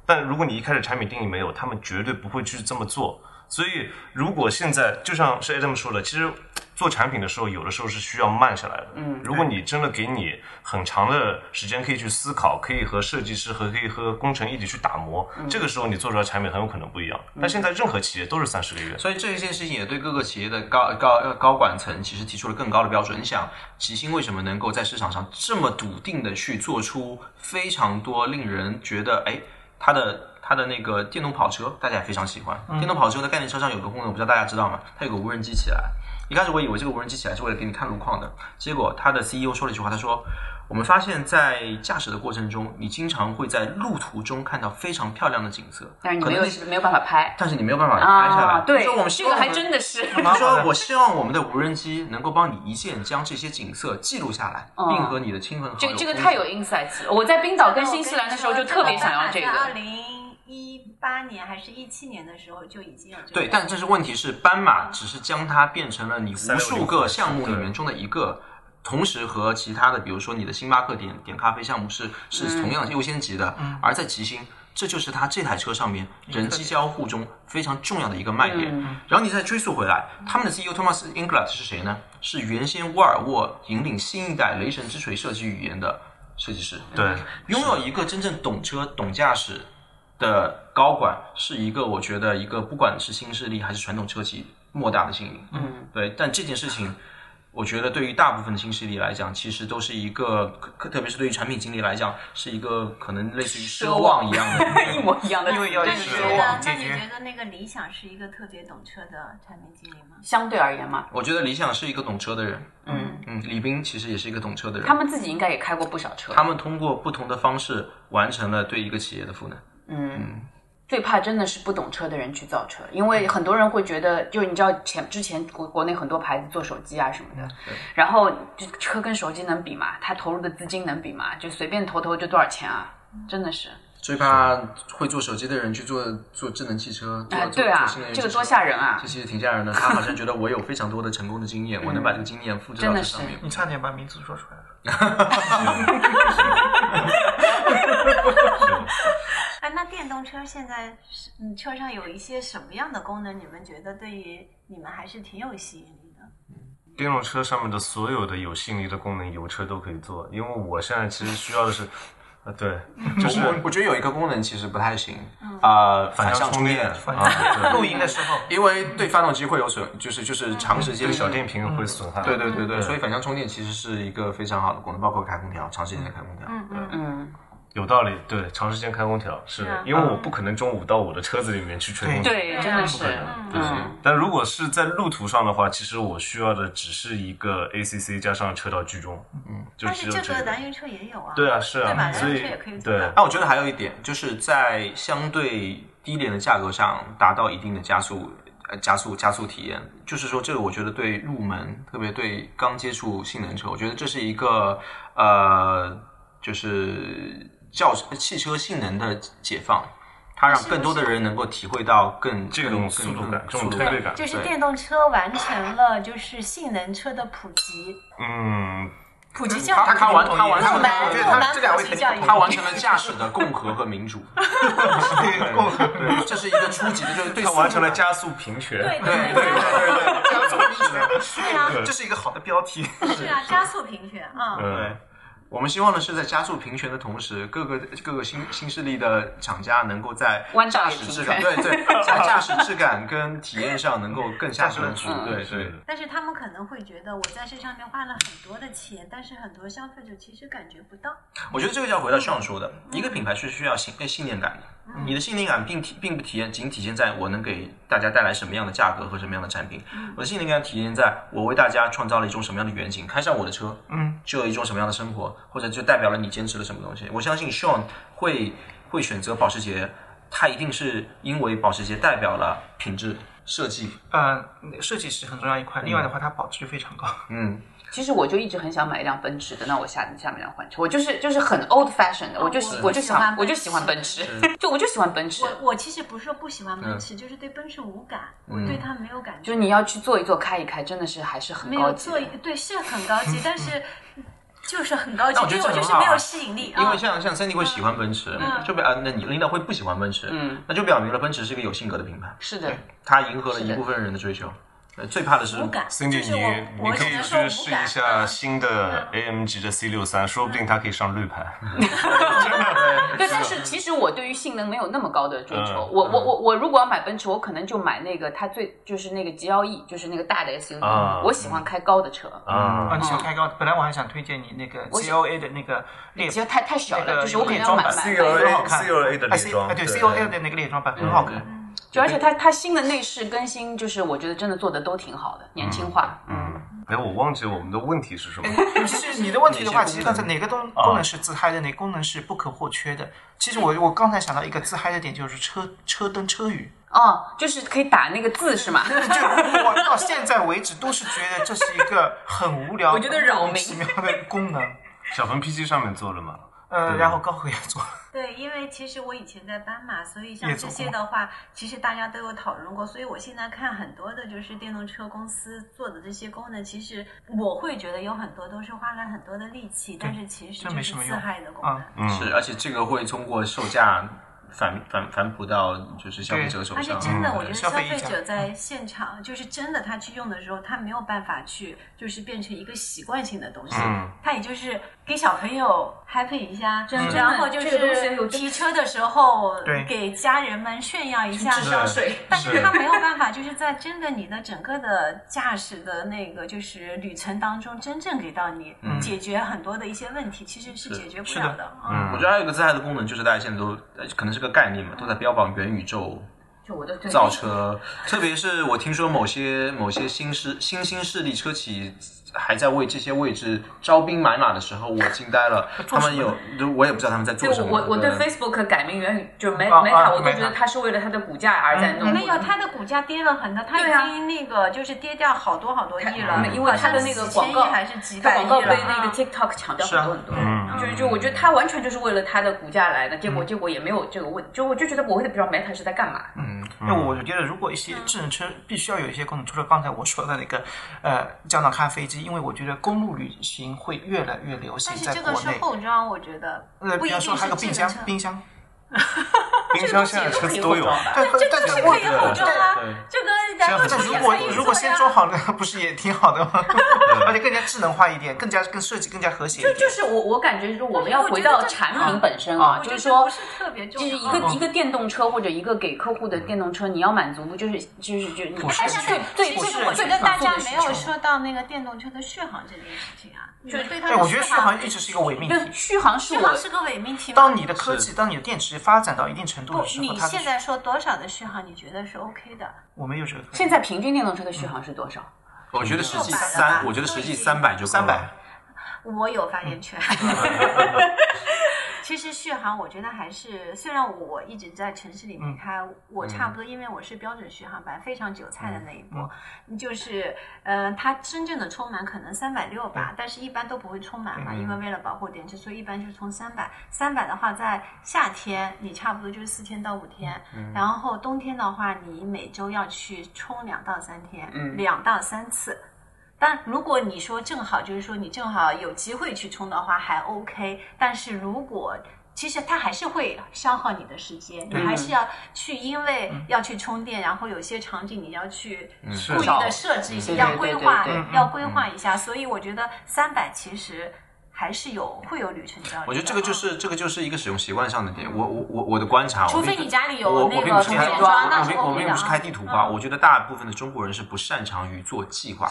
但如果你一开始产品定义没有，他们绝对不会去这么做。所以，如果现在就像是 Adam 说的，其实做产品的时候，有的时候是需要慢下来的。嗯，如果你真的给你很长的时间可以去思考，可以和设计师和可以和工程一起去打磨，这个时候你做出来产品很有可能不一样。但现在任何企业都是三十个月，所以这一件事情也对各个企业的高高呃高管层其实提出了更高的标准。你想，吉星为什么能够在市场上这么笃定的去做出非常多令人觉得哎，它的它的那个电动跑车，大家也非常喜欢。电动跑车的概念车上有个功能，我不知道大家知道吗？它有个无人机起来。一开始我以为这个无人机起来是为了给你看路况的，结果他的 CEO 说了一句话，他说：“我们发现，在驾驶的过程中，你经常会在路途中看到非常漂亮的景色，但是你没有没有办法拍但是你没有办法拍下来。啊，对说我们，希这个还真的是。他说：“我希望我们的无人机能够帮你一键将这些景色记录下来，并和你的亲朋好友这个这个太有 insights 了。我在冰岛跟新西兰的时候就特别想要这二个。零一八年还是一七年的时候就已经有这个。对，但这是问题是，斑马只是将它变成了你无数个项目里面中的一个，同时和其他的，比如说你的星巴克点点咖啡项目是是同样优先级的，而在吉星。这就是它这台车上面人机交互中非常重要的一个卖点。然后你再追溯回来，他们的 CEO Thomas Inglot 是谁呢？是原先沃尔沃引领新一代雷神之锤设计语言的设计师。对，拥有一个真正懂车、懂驾驶的高管，是一个我觉得一个不管是新势力还是传统车企莫大的幸运。嗯，对。但这件事情，我觉得对于大部分的新势力来讲，其实都是一个，可特别是对于产品经理来讲，是一个可能类似于奢望一样的一模一样的，因为要那你是觉得？那你觉得那个理想是一个特别懂车的产品经理吗？相对而言嘛，我觉得理想是一个懂车的人。嗯嗯，李斌其实也是一个懂车的人。他们自己应该也开过不少车。他们通过不同的方式完成了对一个企业的赋能。嗯，最怕真的是不懂车的人去造车，因为很多人会觉得，就你知道前之前国国内很多牌子做手机啊什么的，然后就车跟手机能比吗？他投入的资金能比吗？就随便投投就多少钱啊？真的是，最怕会做手机的人去做做智能汽车，做哎，对啊这个多吓人啊这！其实挺吓人的。他好像觉得我有非常多的成功的经验，我能把这个经验复制到真的是这上面。你差点把名字说出来了。哎，那电动车现在是嗯，车上有一些什么样的功能？你们觉得对于你们还是挺有吸引力的？电动车上面的所有的有吸引力的功能，油车都可以做。因为我现在其实需要的是，啊，对，就是我我觉得有一个功能其实不太行，啊，反向充电啊，对露营的时候，因为对发动机会有损，就是就是长时间这个小电瓶会损害。对对对对，所以反向充电其实是一个非常好的功能，包括开空调，长时间的开空调。嗯嗯嗯，有道理，对，长时间开空调是因为我不可能中午到我的车子里面去吹空调。对，真的是，对嗯，但如果是在路途上的话，其实我需要的只是一个 ACC 加上车道居中，嗯，就但是这个。燃油车也有啊。对啊，是对吧啊，所以燃油车也可以做对到那我觉得还有一点，就是在相对低廉的价格上达到一定的加速，呃，加速加速体验。就是说，这个我觉得对入门，特别对刚接触性能车，我觉得这是一个呃，就是轿车汽车性能的解放，它让更多的人能够体会到更这种速度感这种推背感就是电动车完成了就是性能车的普及，嗯，普及教育。他他完他完成了我觉得他这两位普及教育。他完成了驾驶的共和和民主，对，这是一个初级的，就是对他完成了加速平权。对对对对对对对，加速平权，是啊，这是一个好的标题。是啊，加速平权啊。嗯，我们希望的是在加速平权的同时，各个各个新新势力的厂家能够在驾驶质感，对对，在 驾驶质感跟体验上能够更下功夫。嗯对对，但是他们可能会觉得我在这上面花了很多的钱，但是很多消费者其实感觉不到。我觉得这个就要回到上说的，一个品牌是需要信信念感的。你的信念感并体并不体现仅体现在我能给大家带来什么样的价格和什么样的产品，我的信念感体现在我为大家创造了一种什么样的远景，开上我的车，嗯，就有一种什么样的生活，或者就代表了你坚持了什么东西。我相信 Sean 会会选择保时捷，他一定是因为保时捷代表了品质设计，呃，设计是很重要一块，另外的话，它保值率非常高。嗯，其实我就一直很想买一辆奔驰的，那我下下面辆换车，我就是就是很 old fashion 的，我就喜我我就喜欢我就喜欢奔驰，就我就喜欢奔驰。我我其实不是说不喜欢奔驰，就是对奔驰无感，我对它没有感觉。就是你要去坐一坐、开一开，真的是还是很没高级的。有做一。对是很高级，但是就是很高级那我，觉对得这很好啊我就是没有吸引力。啊。因为像像 Cindy 会喜欢奔驰，就表啊，那你领导会不喜欢奔驰，嗯，那就表明了奔驰是一个有性格的品牌，是的，它迎合了一部分人的追求。呃，最怕的是，Cindy，你你可以去试一下新的 AMG 的 C 六三，说不定它可以上绿牌。对，但是其实我对于性能没有那么高的追求。嗯我我我我如果要买奔驰，我可能就买那个它最就是那个 GLE，就是那个大的 SUV。啊我喜欢开高的车，啊啊，你喜欢开高？本来我还想推荐你那个我喜 COA 的那个列其实太太小了，就是我可能要买买买 CLA 很好看 CLA 的哎列 C 装哎对对 COA 的那个列装版很好看。就而且它它新的内饰更新，就是我觉得真的做的都挺好的，年轻化。嗯，哎，我忘记我们的问题是什么。其实你的问题的话，其实刚才哪个功功能是自嗨的，哪个功能是不可或缺的？其实我我刚才想到一个自嗨的点，就是车车灯车语。哦，就是可以打那个字是吗？就我到现在为止都是觉得这是一个很无聊、我觉得扰民奇妙的功能。小鹏 P7 上面做了吗？呃，然后高和也做，对，因为其实我以前在斑马，所以像这些的话，其实大家都有讨论过。所以我现在看很多的就是电动车公司做的这些功能，其实我会觉得有很多都是花了很多的力气，但是其实就是自没什么用嗨的功啊能。嗯，是，而且这个会通过售价反反反哺到就是消费者手上而且上。真的，嗯我觉得消消费者在现场，就是真的他去用的时候，他没有办法去，就是变成一个习惯性的东西。嗯他也就是给小朋友 happy 一下，真的然后就这个东西有是提车的时候对。给家人们炫耀一下。智商税。但是他没有办法，就是在真的你的整个的驾驶的那个就是旅程当中，真正给到你解决很多的一些问题，其实是解决不了的。嗯。我觉得还有一个自嗨的功能，就是大家现在都呃可能是个概念嘛，都在标榜元宇宙就我的造车，特别是我听说某些某些新势新兴势力车企还在为这些位置招兵买马的时候，我惊呆了。他们有，我也不知道他们在做什么。我我对。Facebook 改名元宇就是 Meta，、我都觉得它是为了它的股价而在弄。没有，它的股价跌了很多，它已经那个就是跌掉好多好多亿了，因为它的那个广告还是几它百亿广告被那个 TikTok 抢掉很多很多。嗯。就是就我觉得它完全就是为了它的股价来的，结果结果也没有这个问，就我就觉得我也不知道 Meta 是在干嘛。嗯那我就觉得如果一些智能车必须要有一些功能，除了刚才我说的那个呃胶囊咖啡机，因为我觉得公路旅行会越来越流行但是在国这个是内。后装，我觉得呃，比方说不一定是还有个冰箱冰箱，冰箱现在车子都有。对，这但是我个是可以后装啊对，这个然后但车也如果如果先装好了，不是也挺好的吗？而且更加智能化一点，更加跟设计更加和谐一点。就就是我我感觉就是我们要回到产品本身啊，就是说不是特别重。就是一个一个电动车或者一个给客户的电动车，你要满足不就是就是就你是还是对对其最实我觉得大家没有说。到那个电动车的续航这件事情啊，就是对它我觉得续航一直是一个伪命，题。续航是我续航是个伪命题？当你的科技，当你的电池发展到一定程度的，时候，你现在说多少的续航，你觉得是 OK 的？我没有这个。现在平均电动车的续航是多少？我觉得实际600了吧三，我觉得实际三百就够了三百。我有发言权。其实续航，我觉得还是，虽然我一直在城市里面开，我差不多，因为我是标准续航版，非常韭菜的那一波，就是，呃，它真正的充满可能三百六吧，但是一般都不会充满嘛，因为为了保护电池，所以一般就是充三百。三百的话，在夏天你差不多就是四天到五天，然后冬天的话，你每周要去充两到三天，两到三次。但如果你说正好就是说你正好有机会去充的话，还 OK。但是如果其实它还是会消耗你的时间，你还是要去，因为要去充电，然后有些场景你要去故意的设置一些，要规划要规划一下。所以我觉得三百其实。还是有会有旅程焦虑的。我觉得这个就是这个就是一个使用习惯上的点。我我我我的观察，除非你家里有那个我并不是开充电桩，那是我并我并不是开啊。地图吧，我觉得大部分的中国人是不擅长于做计划。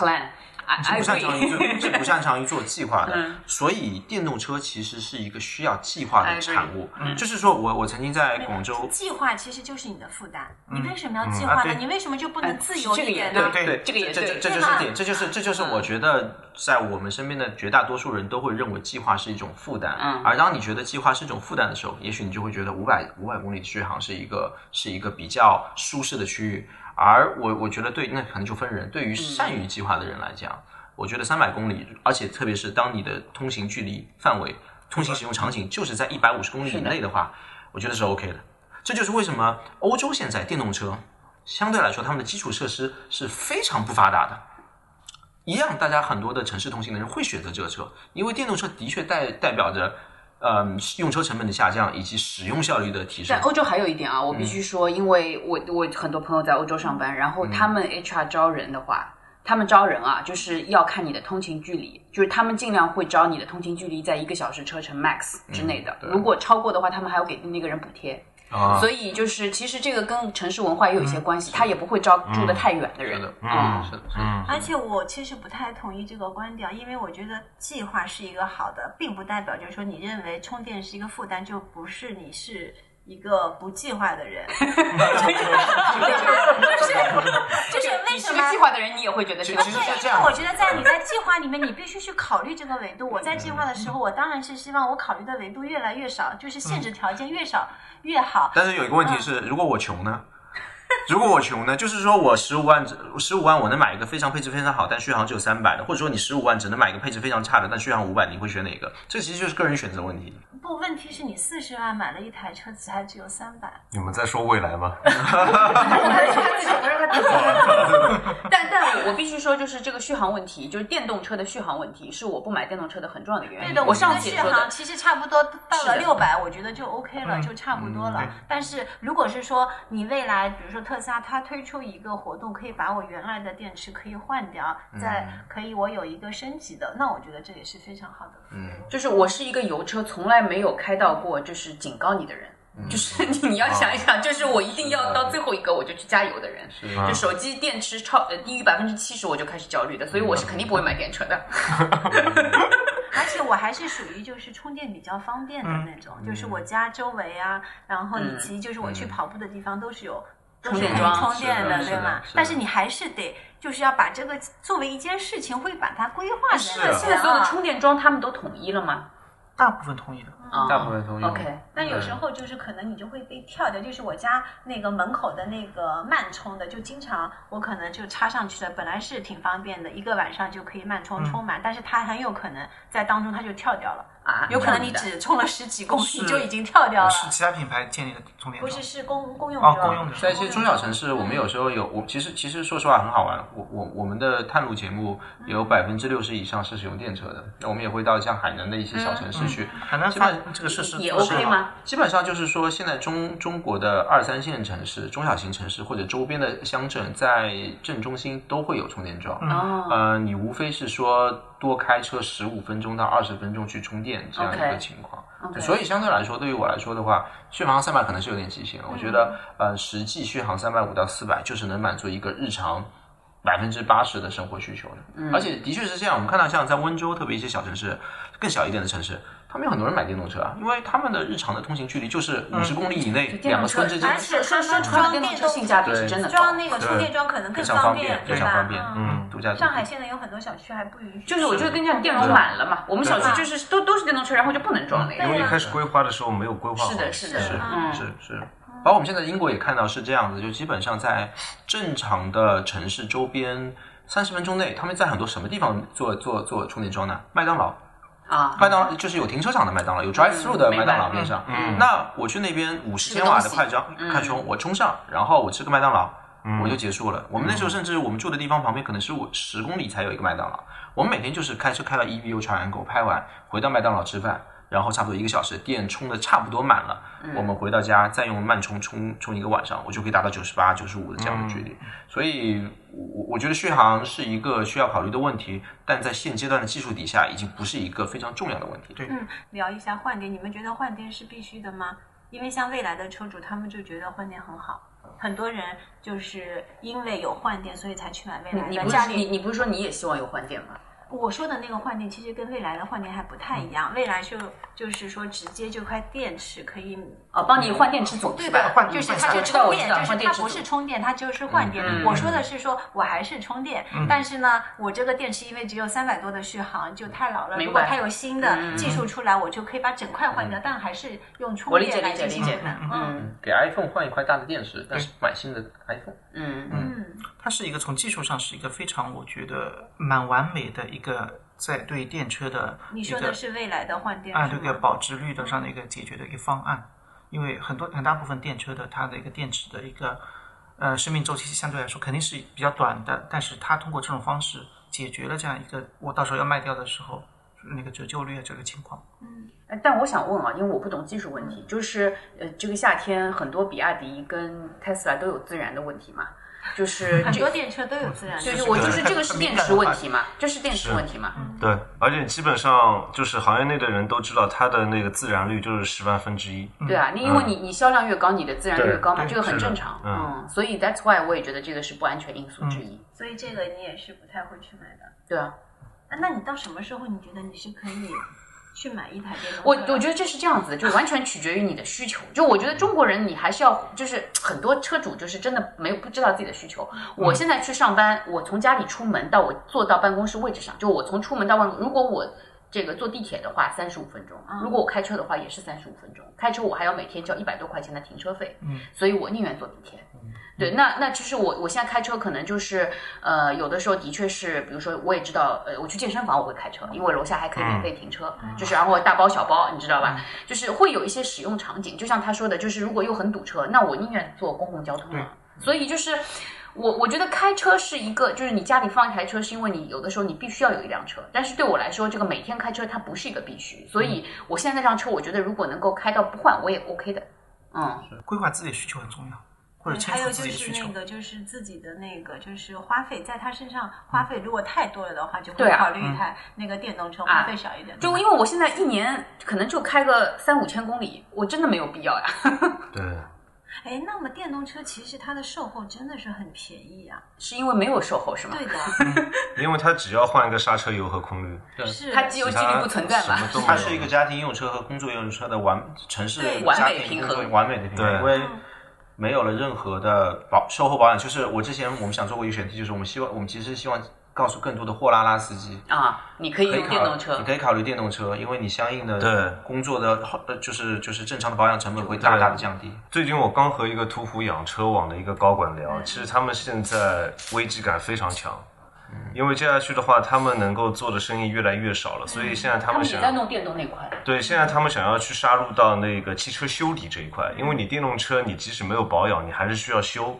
是不擅长于。做，是不擅长于做计划的，嗯 所以电动车其实是一个需要计划的产物。就是说我我曾经在广州，计划其实就是你的负担，你为什么要计划呢？你为什么就不能自由这个也一点呢？对对，这个也这这这就是点，这就是这就是我觉得在我们身边的绝大多数人都会认为计划是一种负担，嗯而当你觉得计划是一种负担的时候，也许你就会觉得五百五百公里续航是一个是一个比较舒适的区域。而我我觉得对，那可能就分人。对于善于计划的人来讲，我觉得三百公里，而且特别是当你的通行距离范围、通行使用场景就是在一百五十公里以内的话，我觉得是 OK 的。这就是为什么欧洲现在电动车相对来说，他们的基础设施是非常不发达的。一样，大家很多的城市通行的人会选择这个车，因为电动车的确代代表着，嗯、用车成本的下降以及使用效率的提升在。欧洲还有一点啊，我必须说，因为我我很多朋友在欧洲上班，然后他们 HR 招人的话，他们招人啊，就是要看你的通勤距离，就是他们尽量会招你的通勤距离在一个小时车程 max 之内的，对如果超过的话，他们还要给那个人补贴。啊，所以就是其实这个跟城市文化也有一些关系，他也不会招住的太远的人。嗯。是的，是的。嗯，而且我其实不太同意这个观点，因为我觉得计划是一个好的，并不代表就是说你认为充电是一个负担，就不是你是一个不计划的人。就是就是为你是为什么计划的人，你也会觉得是个其实是这因为样我觉得在你在计划里面，你必须去考虑这个维度。我在计划的时候，我当然是希望我考虑的维度越来越少，就是限制条件越少越好。但是有一个问题是，如果我穷呢？如果我穷呢？就是说我十五万，十五万我能买一个非常配置非常好，但续航只有三百的，或者说你十五万只能买一个配置非常差的，但续航五百，你会选哪个？这其实就是个人选择问题。不，问题是你四十万买了一台车子，还只有三百。你们在说未来吗？但但我我必须说，就是这个续航问题，就是电动车的续航问题，是我不买电动车的很重要的原因。对的，我上次续航，其实差不多到了六百，我觉得就 OK 了，嗯就差不多了。对但是如果是说你未来，比如说特斯拉，它推出一个活动，可以把我原来的电池可以换掉，再可以我有一个升级的，那我觉得这也是非常好的。嗯，就是我是一个油车，从来没有开到过就是警告你的人。就是你你要想一想，就是我一定要到最后一个我就去加油的人。就手机电池超呃低于百分之七十我就开始焦虑的，所以我是肯定不会买电车的。而且我还是属于就是充电比较方便的那种，就是我家周围啊，然后以及就是我去跑步的地方都是有。充电桩充电的，对吗？但是你还是得，就是要把这个作为一件事情，会把它规划是在那现在所有的啊充电桩他们都统一了吗？大部分统一的。啊。大部分同意。OK，那有时候就是可能你就会被跳掉，就是我家那个门口的那个慢充的，就经常我可能就插上去了，本来是挺方便的，一个晚上就可以慢充充满，但是它很有可能在当中它就跳掉了，啊，有可能你只充了十几公里是。就已经跳掉了，是其他品牌建立的充电桩。不是，是公公用哦，公用的。在一些中小城市，我们有时候有我其实其实说实话很好玩。我我我们的探路节目有百分之六十以上是使用电车的，那我们也会到像海南的一些小城市去。海南发这个设施也 OK 吗？基本上就是说，现在中中国的二三线城市、中小型城市或者周边的乡镇，在镇中心都会有充电桩。哦，呃，你无非是说多开车十五分钟到二十分钟去充电这样一个情况。所以相对来说，对于我来说的话，续航三百可能是有点极限。我觉得，呃，实际续航三百五到四百，就是能满足一个日常百分之八十的生活需求的。而且的确是这样，我们看到像在温州，特别一些小城市，更小一点的城市。他们有很多人买电动车啊，因为他们的日常的通行距离就是五十公里以内，两个村之间而且说说他们穿了电动车性价比是真的高装。那个充电桩可能更非常方便，非对吧？常方便。嗯嗯，度假上海现在有很多小区还不允许，就是我觉得跟你讲，电容满了嘛，我们小区就是都都是电动车，然后就不能装那个。因为一开始规划的时候没有规划好。是的，是的，是嗯，是是，包括我们现在英国也看到是这样子，就基本上在正常的城市周边三十分钟内，他们在很多什么地方做做做充电桩呢？麦当劳，啊，麦当劳就是有停车场的麦当劳，有 drive through 的麦当劳边上。嗯那我去那边五十千瓦的快充嗯快充，我充上，然后我吃个麦当劳。嗯我就结束了。我们那时候甚至我们住的地方旁边可能是我十公里才有一个麦当劳。我们每天就是开车开到 EVO Triangle 拍完，回到麦当劳吃饭，然后差不多一个小时，电充的差不多满了，我们回到家再用慢充充充一个晚上，我就可以达到九十八、九十五的这样的距离。所以，我我觉得续航是一个需要考虑的问题，但在现阶段的技术底下，已经不是一个非常重要的问题。对嗯，聊一下换电，你们觉得换电是必须的吗？因为像未来的车主，他们就觉得换电很好，很多人就是因为有换电，所以才去买未来的。你不家里是你你不是说你也希望有换电吗？我说的那个换电，其实跟未来的换电还不太一样。未来就就是说直接就块电池可以哦，帮你换电池组对吧？，换就是它就充电，就是它不是充电，它就是换电。嗯我说的是说我还是充电，但是呢，我这个电池因为只有三百多的续航，就太老了。如果它有新的嗯技术出来，我就可以把整块换掉，但还是用充我理解电来理解理解进行的。嗯嗯给 iPhone 换一块大的电池，但是买新的 iPhone。嗯嗯，它是一个从技术上是一个非常我觉得蛮完美的一个在对电车的你说的是未来的换电啊？这个保值率的上的一个解决的一个方案，因为很多很大部分电车的它的一个电池的一个呃生命周期相对来说肯定是比较短的，但是它通过这种方式解决了这样一个我到时候要卖掉的时候那个折旧率啊这个情况。嗯但我想问啊，因为我不懂技术问题，就是呃，这个夏天很多比亚迪跟特斯拉都有自燃的问题嘛，就是 很多电车都有自燃的。就是我就是这个是电池问题嘛，这是电池问题嘛，对，而且基本上就是行业内的人都知道，它的那个自燃率就是十万分之一。对啊，你因为你你销量越高，你的自燃率越高嘛，这个很正常，嗯嗯，所以 that's why 我也觉得这个是不安全因素之一，所以这个你也是不太会去买的。对啊，啊那你到什么时候你觉得你是可以去买一台电动车？我我觉得这是这样子的，就完全取决于你的需求。就我觉得中国人，你还是要，就是很多车主就是真的没有不知道自己的需求。我现在去上班，我从家里出门到我坐到办公室位置上，就我从出门到办公，如果我这个坐地铁的话，三十五分钟；如果我开车的话，也是三十五分钟。开车我还要每天交一百多块钱的停车费，嗯，所以我宁愿坐地铁。对，那那其实我我现在开车可能就是呃，有的时候的确是，比如说我也知道，呃，我去健身房我会开车，因为楼下还可以免费停车，就是然后大包小包，你知道吧？就是会有一些使用场景，就像他说的，就是如果又很堵车，那我宁愿坐公共交通了。所以就是我我觉得开车是一个，就是你家里放一台车，是因为你有的时候你必须要有一辆车，但是对我来说，这个每天开车它不是一个必须，所以我现在那辆车，我觉得如果能够开到不换，我也 OK 的。嗯，规划自己的需求很重要，或者还有就是那。个，就是自己的那个，就是花费，在他身上花费如果太多了的话，就会考虑一台那个电动车花费少一点。就因为我现在一年可能就开个三五千公里，我真的没有必要呀。对，哎，那么电动车其实它的售后真的是很便宜啊。是因为没有售后是吗？对的，因为它只要换一个刹车油和空滤，是它机油机滤不存在嘛什么？都没有它是一个家庭用车和工作用车的完城市对完家美平衡庭工作完美的平衡，对因为没有了任何的保售后保养。就是我之前我们想做过一个选题，就是我们希望我们其实希望告诉更多的货拉拉司机，啊，你可以用电动车你。可以考虑电动车，因为你相应的对工作的呃就是就是正常的保养成本会大大的降低。最近我刚和一个途虎养车网的一个高管聊，其实他们现在危机感非常强，因为接下去的话，他们能够做的生意越来越少了，所以现在他他们想在弄电动那块。对，现在他们想要去杀入到那个汽车修理这一块，因为你电动车你即使没有保养，你还是需要修，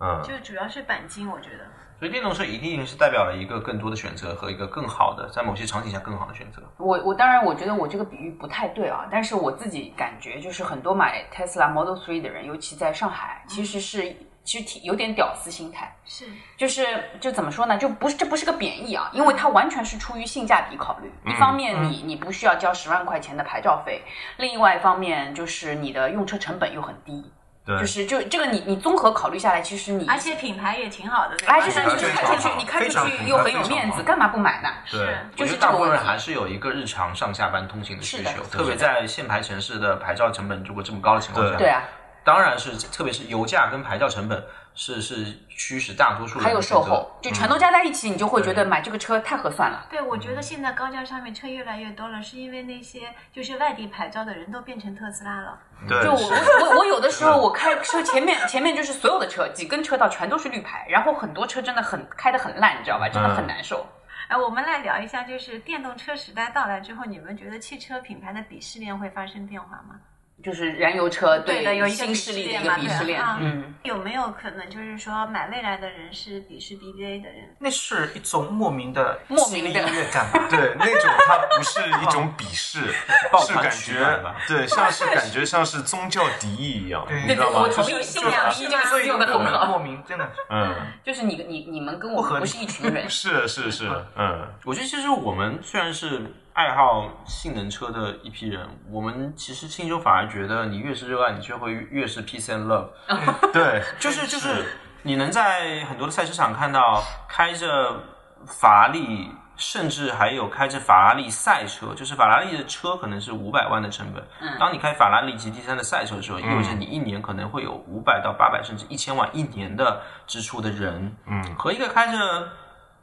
嗯就主要是钣金，我觉得。所以电动车一定是代表了一个更多的选择和一个更好的，在某些场景下更好的选择。我我当然我觉得我这个比喻不太对啊，但是我自己感觉就是很多买 Tesla Model Three 的人，尤其在上海，其实是其实挺有点屌丝心态。是，就是就怎么说呢？就不是这不是个贬义啊，因为它完全是出于性价比考虑。一方面你你不需要交十万块钱的牌照费，另外一方面就是你的用车成本又很低。对就是就这个你你综合考虑下来，其实你而且品牌也挺好的？哎，就是你开出去，你开出非常好去又很有面子，干嘛不买呢？对是。就是大部分人还是有一个日常上下班通勤的需求，特别在限牌城市的牌照成本如果这么高的情况下，对啊，当然是特别是油价跟牌照成本是是驱使大多数人还有售后，就全都加在一起，你就会觉得买这个车太合算了。对，我觉得现在高架上面车越来越多了，是因为那些就是外地牌照的人都变成特斯拉了。对，就我我我我有的时候我开车前面前面就是所有的车几根车道全都是绿牌，然后很多车真的很开的很烂，你知道吧？真的很难受。哎，我们来聊一下，就是电动车时代到来之后，你们觉得汽车品牌的鄙视链会发生变化吗？就是燃油车对的，有一个新势力的一个鄙视链。嗯，有没有可能就是说买未来的人是鄙视 BBA 的人？那是一种莫名的莫名的音乐感吧？对，那种它不是一种鄙视，是感觉对，像是感觉像是宗教敌意一样，对你知道吗？我就是同意“信仰一”这个词用的很莫名好，莫名真的嗯，就是你你你们跟我不是一群人。是 是是，嗯我觉得其实我们虽然是爱好性能车的一批人，我们其实心中反而觉得你越是热爱，你就会越是 peace and love。对，就是就是你能在很多的赛车场看到开着法拉利，甚至还有开着法拉利赛车，就是法拉利的车可能是五百万的成本，当你开法拉利 GT 三的赛车的时候，意味着你一年可能会有五百到八百甚至一千万一年的支出的人，嗯和一个开着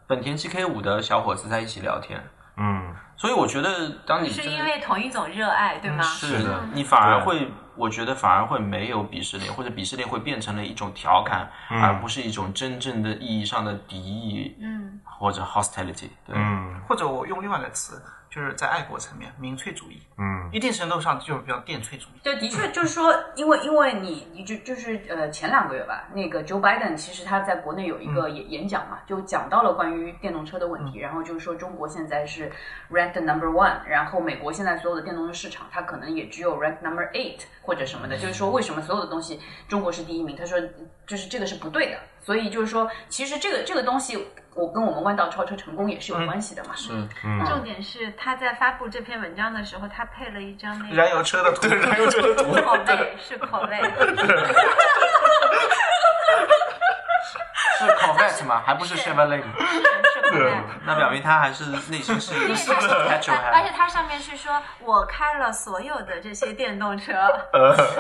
本田 GK 五的小伙子在一起聊天。嗯。所以我觉得，当你是因为同一种热爱，对吗？是的你反而会，我觉得反而会没有鄙视链，或者鄙视链会变成了一种调侃，而不是一种真正的意义上的敌意，嗯，或者 hostility。对，嗯。或者我用另外一个词，就是在爱国层面，民粹主义，嗯。一定程度上就是比较电粹主义。对，的确就是说，因为因为你你就就是呃前两个月吧，那个 Joe Biden 其实他在国内有一个演演讲嘛，就讲到了关于电动车的问题，然后就是说中国现在是 ranked number one，然后美国现在所有的电动车市场它可能也只有 ranked number eight 或者什么的，就是说为什么所有的东西中国是第一名？他说就是这个是不对的，所以就是说其实这个这个东西我跟我们弯道超车成功也是有关系的嘛。是。重点是他在发布这篇文章的时候，他配了一张那个燃油车的图，燃油车的图，口味是口味，是 Corvette 吗？还不是 Chevrolet？是口味。那表明他还是内心是一个而且它 petrol 而且。它上面是说，我开了所有的这些电动车，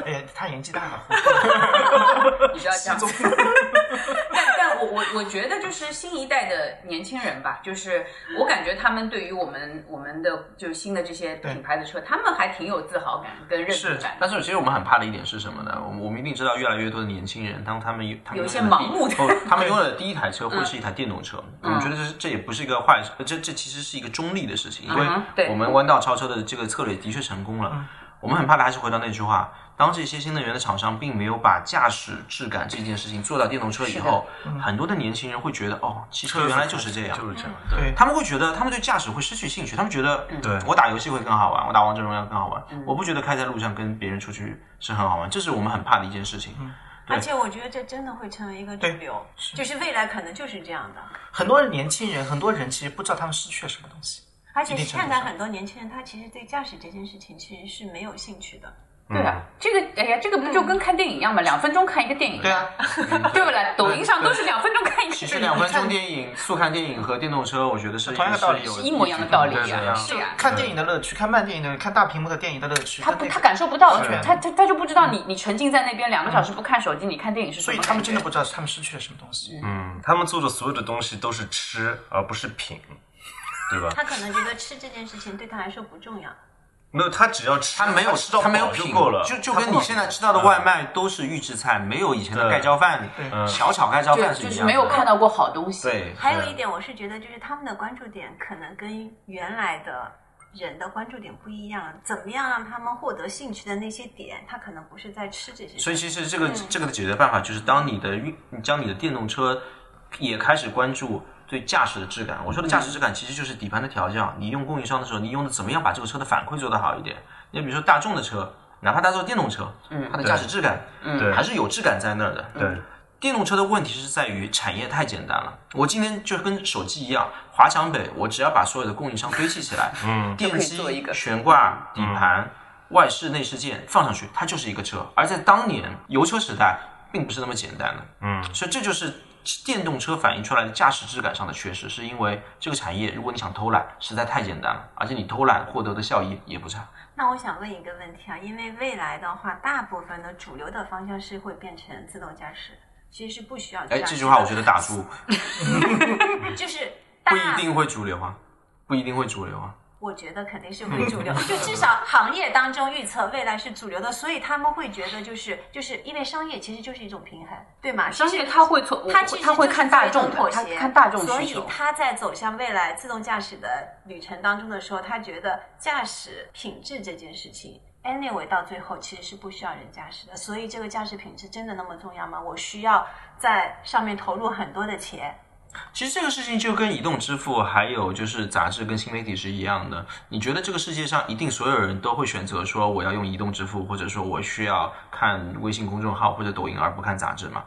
哎，他年纪大了，你不要这样。但但我我我觉得就是新一代的年轻人吧，就是我感觉他们对于我们我们的就是新的这些品牌的车，他们还挺有自豪感跟认同感。但是其实我们很怕的一点是什么呢？我们我们一定知道，越来越多的年轻人，当他们有他们有一些盲目的他们拥有的第一台车会是一台电动车。我们觉得这是这也不是一个坏事，这这其实是一个中立的事情，因为我们弯道超车的这个策略的确成功了。我们很怕的还是回到那句话：当这些新能源的厂商并没有把驾驶质感这件事情做到电动车以后，很多的年轻人会觉得，哦，汽车原来就是这样，就是这样。对他们会觉得，他们对驾驶会失去兴趣，他们觉得，对我打游戏会更好玩，我打王者荣耀更好玩，我不觉得开在路上跟别人出去是很好玩，这是我们很怕的一件事情。对而且我觉得这真的会成为一个主流，就是未来可能就是这样的。很多年轻人，很多人其实不知道他们失去了什么东西。而且现在很多年轻人，他其实对驾驶这件事情其实是没有兴趣的。对啊，这个哎呀，这个不就跟看电影一样吗？两分钟看一个电影，对啊，对不啦？抖音上都是两分钟看一个其电影，实两分钟电影速看电影和电动车，我觉得是同样的道理是一模一样的道理呀，对对对是呀。看电影的乐趣，看慢电影的，看大屏幕的电影的乐趣，他不，他感受不到他他他就不知道你你沉浸在那边两个小时不看手机，你看电影是什么？所以他们真的不知道他们失去了什么东西。嗯，他们做的所有的东西都是吃，而不是品，对吧？他可能觉得吃这件事情对他来说不重要。没有，他只要吃，他没有吃到他没有饱就品够了，就就跟你现在吃到的外卖都是预制菜，没有以前的盖浇饭、小炒盖浇饭，是一样的。就是没有看到过好东西。对，还有一点，我是觉得就是他们的关注点可能跟原来的人的关注点不一样。怎么样让他们获得兴趣的那些点，他可能不是在吃这些。所以其实这个、这个的解决办法就是，当你的运，将你的电动车也开始关注对驾驶的质感。我说的驾驶质感其实就是底盘的调教，你用供应商的时候，你用的怎么样把这个车的反馈做得好一点？你比如说大众的车，哪怕它做电动车，嗯，它的驾驶质感，还是有质感在那儿的。对，电动车的问题是在于产业太简单了。我今天就跟手机一样，华强北，我只要把所有的供应商堆砌起来，嗯，电机做一个、悬挂、底盘、外饰、内饰件放上去，它就是一个车。而在当年油车时代，并不是那么简单的，嗯，所以这就是电动车反映出来的驾驶质感上的缺失，是因为这个产业，如果你想偷懒，实在太简单了，而且你偷懒获得的效益也不差。那我想问一个问题啊，因为未来的话，大部分的主流的方向是会变成自动驾驶，其实是不需要哎，这句话我觉得打住，就是不一定会主流啊，不一定会主流啊。我觉得肯定是会主流，就至少行业当中预测未来是主流的，所以他们会觉得就是就是因为商业其实就是一种平衡，对吗？商业他会从他其实他会看大众妥协他看大众所以。他在走向未来自动驾驶的旅程当中的时候，他觉得驾驶品质这件事情 anyway 到最后其实是不需要人驾驶的，所以这个驾驶品质真的那么重要吗？我需要在上面投入很多的钱。其实这个事情就跟移动支付，还有就是杂志跟新媒体是一样的。你觉得这个世界上一定所有人都会选择说我要用移动支付，或者说我需要看微信公众号或者抖音而不看杂志吗？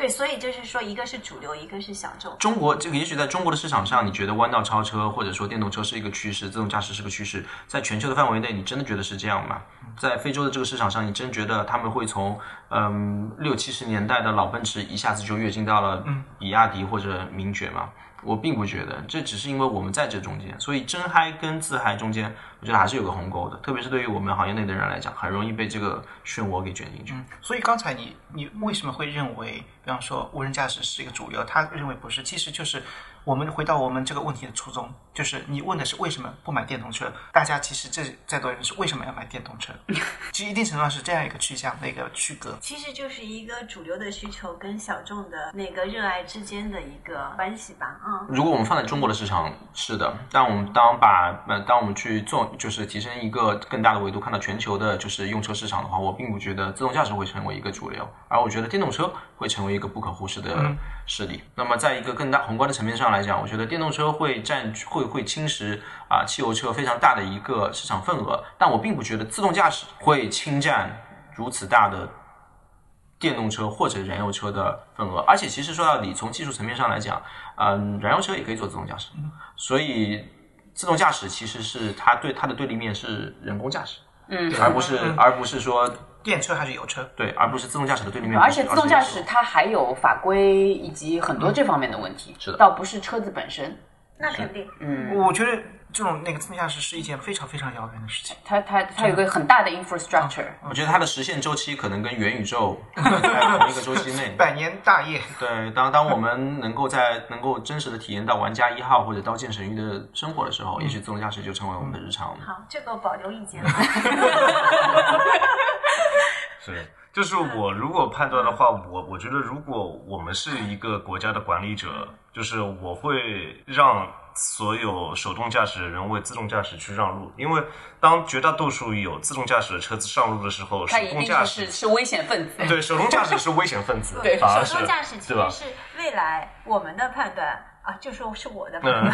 对，所以就是说，一个是主流，一个是小众。中国这个也许在中国的市场上，你觉得弯道超车或者说电动车是一个趋势，自动驾驶是个趋势，在全球的范围内，你真的觉得是这样吗？在非洲的这个市场上，你真觉得他们会从嗯六七十年代的老奔驰一下子就跃进到了比亚迪或者名爵吗？我并不觉得，这只是因为我们在这中间，所以真嗨跟自嗨中间，我觉得还是有个鸿沟的。特别是对于我们行业内的人来讲，很容易被这个漩涡给卷进去。所以刚才你你为什么会认为，比方说无人驾驶是一个主流？他认为不是，其实就是我们回到我们这个问题的初衷，就是你问的是为什么不买电动车？大家其实这再多人是为什么要买电动车？其实一定程度上是这样一个趋向的一个区隔。其实就是一个主流的需求跟小众的那个热爱之间的一个关系吧。嗯，如果我们放在中国的市场，是的，但我们当把呃，当我们去做，就是提升一个更大的维度，看到全球的就是用车市场的话，我并不觉得自动驾驶会成为一个主流，而我觉得电动车会成为一个不可忽视的势力。那么，在一个更大宏观的层面上来讲，我觉得电动车会占会会侵蚀啊汽油车非常大的一个市场份额，但我并不觉得自动驾驶会侵占如此大的。电动车或者燃油车的份额，而且其实说到底，从技术层面上来讲，嗯，燃油车也可以做自动驾驶，所以自动驾驶其实是它对它的对立面是人工驾驶，嗯，而不是而不是说电车还是油车？对，而不是自动驾驶的对立面。而且自动驾驶它还有法规以及很多这方面的问题，是的倒不是车子本身。那肯定。嗯，我觉得这种那个自动驾驶是一件非常非常遥远的事情。它它它有个很大的 infrastructure，我觉得它的实现周期可能跟元宇宙在同一个周期内。百年大业，对，当当我们能够在能够真实的体验到玩家一号或者刀剑神域的生活的时候，也许自动驾驶就成为我们的日常。好，这个保留意见。是，就是我如果判断的话，我我觉得如果我们是一个国家的管理者，就是我会让所有手动驾驶的人为自动驾驶去让路，因为当绝大多数有自动驾驶的车子上路的时候，手动驾驶是是是危险分子。对手动驾驶是危险分子，对反而是手动驾驶其实？是未来我们的判断啊，就说是我的判嗯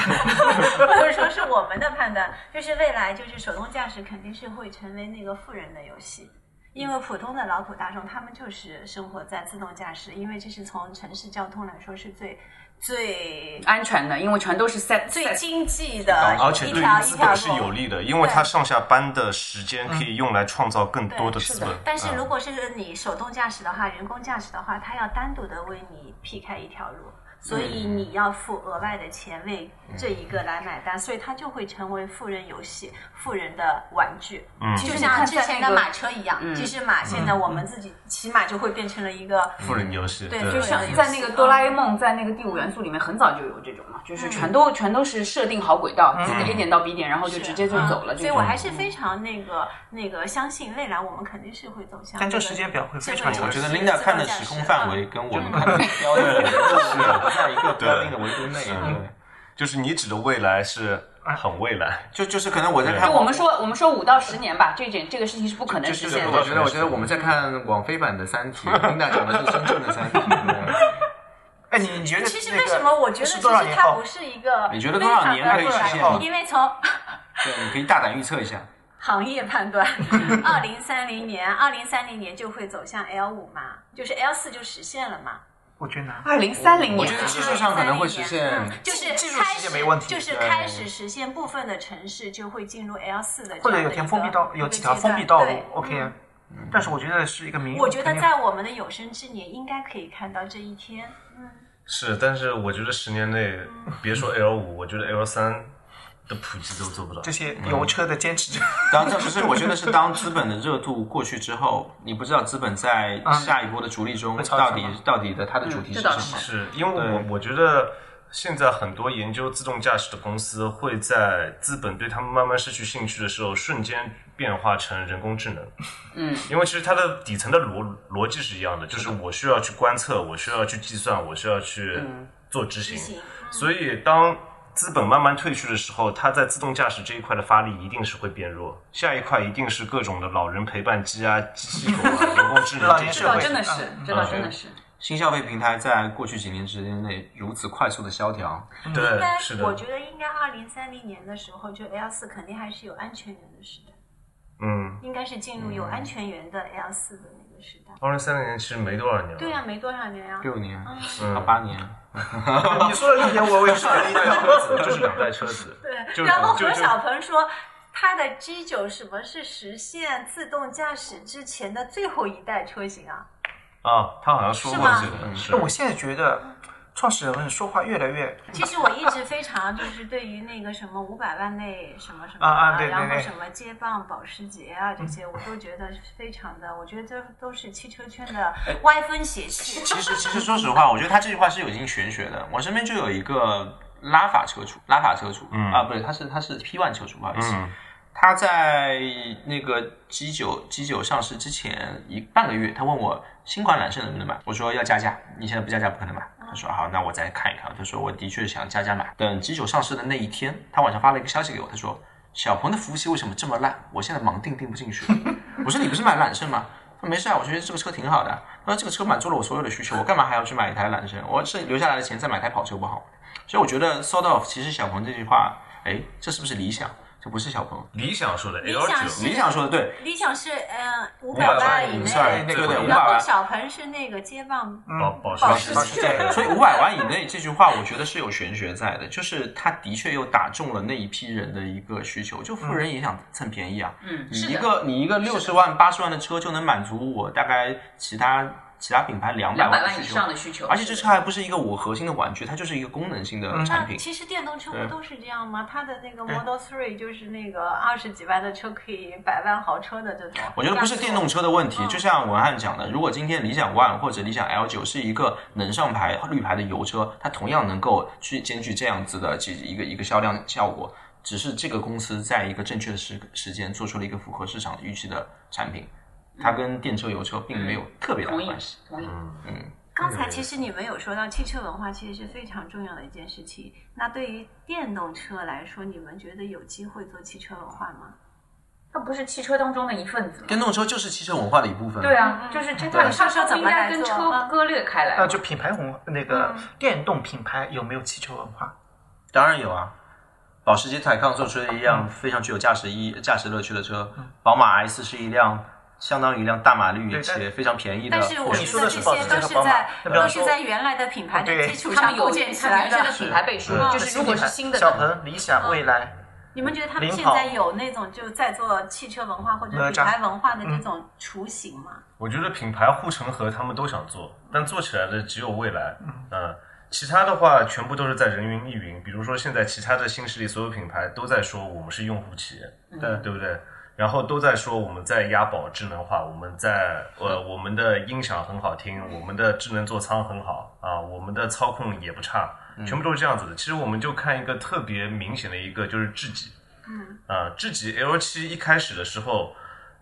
断，或者说是我们的判断，就是未来就是手动驾驶肯定是会成为那个富人的游戏。因为普通的劳苦大众，他们就是生活在自动驾驶，因为这是从城市交通来说是最最安全的，因为全都是 set 最经济的而且对一条一条于资本是有路。利的，因为它上下班的时间可以用来创造更多的资本。但是嗯如果是你手动驾驶的话，人工驾驶的话，它要单独的为你劈开一条路，所以你要付额外的钱为这一个来买单，所以它就会成为富人游戏、富人的玩具。嗯。就像之前的马车一样，嗯。其实马现在我们自己骑马就会变成了一个富人游戏，对对。就像在那个哆啦 A 梦，在那个第五元素里面很早就有这种嘛，就是全都全都是设定好轨道，几个 A 点到 B 点，然后就直接就走了。嗯。所以我还是非常那个那个相信未来我们肯定是会走向。但这个时间表会非常我觉得是 Linda 看的时空范围跟我们看的标准 是不在一个特定的维度内。对，就是你指的未来是很未来，就就是可能我在看就我们说我们说五到十年吧，这件这个事情是不可能实现的。我觉得，我觉得我们在看网飞版的《三体》，Linda 讲的是真正的《三体》。哎，你你觉得其实为什么我觉得是其实它不？是一个你觉得多少年可以实现因为从 对，你可以大胆预测一下。行业判断，二零三零年，二零三零年就会走向 L 五嘛，就是 L 四就实现了嘛。我觉得难。二零三零年，我觉得技术上可能会实现嗯就是技术开始实现没问题就是开始实现部分的城市就会进入 L 四的或者有条封闭道，有几条封闭道路，OK。啊。但是我觉得是一个明，我觉得在我们的有生之年应该可以看到这一天。是，但是我觉得十年内，别说 L 五，我觉得 L 三的普及都做不到这。些油车的坚持者，当这不是我觉得是当资本的热度过去之后，你不知道资本在下一波的逐利中到底到底的它的主题是什么。是因为我我觉得现在很多研究自动驾驶的公司会在资本对他们慢慢失去兴趣的时候，瞬间变化成人工智能。嗯，因为其实它的底层的逻逻辑是一样的，就是我需要去观测，我需要去计算，我需要去做执行。执行所以当资本慢慢退去的时候，它在自动驾驶这一块的发力一定是会变弱，下一块一定是各种的老人陪伴机啊、机器狗啊、人工智能这些老年社会这倒真的是，这倒真的是。新消费平台在过去几年时间内如此快速的萧条，对应该，是的，我觉得应该二零三零年的时候，就 L 四肯定还是有安全员的时代，嗯，应该是进入有安全员的 L 四的那个时代。二零三零年其实没多少年了，对呀、没多少年啊。六年嗯。到八年，你说了一点，我我也说了一两代。车子就是两代车子，对，然后何小鹏说。他的 G 九什么是实现自动驾驶之前的最后一代车型啊？啊，他好像说过是吗这个，是那我现在觉得，创始人们说话越来越 其实我一直非常就是对于那个什么五百万内什么什么啊啊对对然后什么接棒保时捷啊这些，我都觉得非常的，我觉得这都是汽车圈的歪风邪气。其实，其实说实话，我觉得他这句话是有一定玄学的。我身边就有一个拉法车主，拉法车主，嗯啊，不对，他是他是 P one 车主，不好意思。嗯他在那个 G 九 G 九上市之前一半个月，他问我新款揽胜能不能买，我说要加价，你现在不加价不可能买。说好，那我再看一看。他说我的确想加加买。等 G 九上市的那一天，他晚上发了一个消息给我，他说小鹏的服务器为什么这么烂？我现在盲订订不进去。我说你不是买揽胜吗？他说没事啊，我觉得这个车挺好的。他说这个车满足了我所有的需求，我干嘛还要去买一台揽胜？我是留下来的钱再买台跑车不好？所以我觉得 sort of，其实小鹏这句话，哎，这是不是理想？这不是小朋友。理想说的理 L 九，想理想说的对，理想是呃五500百万万以内，对对对500然后万小鹏是那个接棒保保保时时捷，所以五百万以内这句话，我觉得是有玄学在的，就是他的确又打中了那一批人的一个需求，就富人也想蹭便宜啊。嗯，你一。个你一个六十万八十万的车就能满足我大概其他其他品牌两百万以上的需求，而且这车还不是一个我核心的玩具，它就是一个功能性的产品。那其实电动车不都是这样吗？它的那个 Model Three 就是那个二十几万的车可以百万豪车的这种。我觉得不是电动车的问题，就像文翰讲的，如果今天理想 ONE 或者理想 L 九是一个能上牌绿牌的油车，它同样能够去兼具这样子的几一个一个销量效果。只是这个公司在一个正确的时时间做出了一个符合市场预期的产品，它跟电车、油车并没有特别大的关系。同意。刚才其实你们有说到汽车文化其实是非常重要的一件事情。那对于电动车来说，你们觉得有机会做汽车文化吗？它不是汽车当中的一份子吗？电动车就是汽车文化的一部分。对啊，就是这它对它说说怎么不应该跟车割裂开来呃，。就品牌文化那个嗯电动品牌有没有汽车文化？当然有啊。保时捷泰康做出了一辆非常具有驾驶意义、驾驶乐趣的车，宝马 S 是一辆相当于一辆大马力而且非常便宜的但是我你说的觉得这些都是在都是在原来的品牌的基础上构建起来的。品牌背书，嗯就是如果是新的小，鹏、理想、未来，你们觉得他们现在有那种就在做汽车文化或者品牌文化的这种雏形吗？我觉得品牌护城河他们都想做，但做起来的只有蔚来，嗯，其他的话全部都是在人云亦云。比如说现在其他的新势力所有品牌都在说我们是用户企业，对对不对？然后都在说我们在押宝智能化，我们在呃我们的音响很好听，我们的智能座舱很好啊，我们的操控也不差，全部都是这样子的。其实我们就看一个特别明显的一个就是智己，嗯。啊，智己 L 七一开始的时候，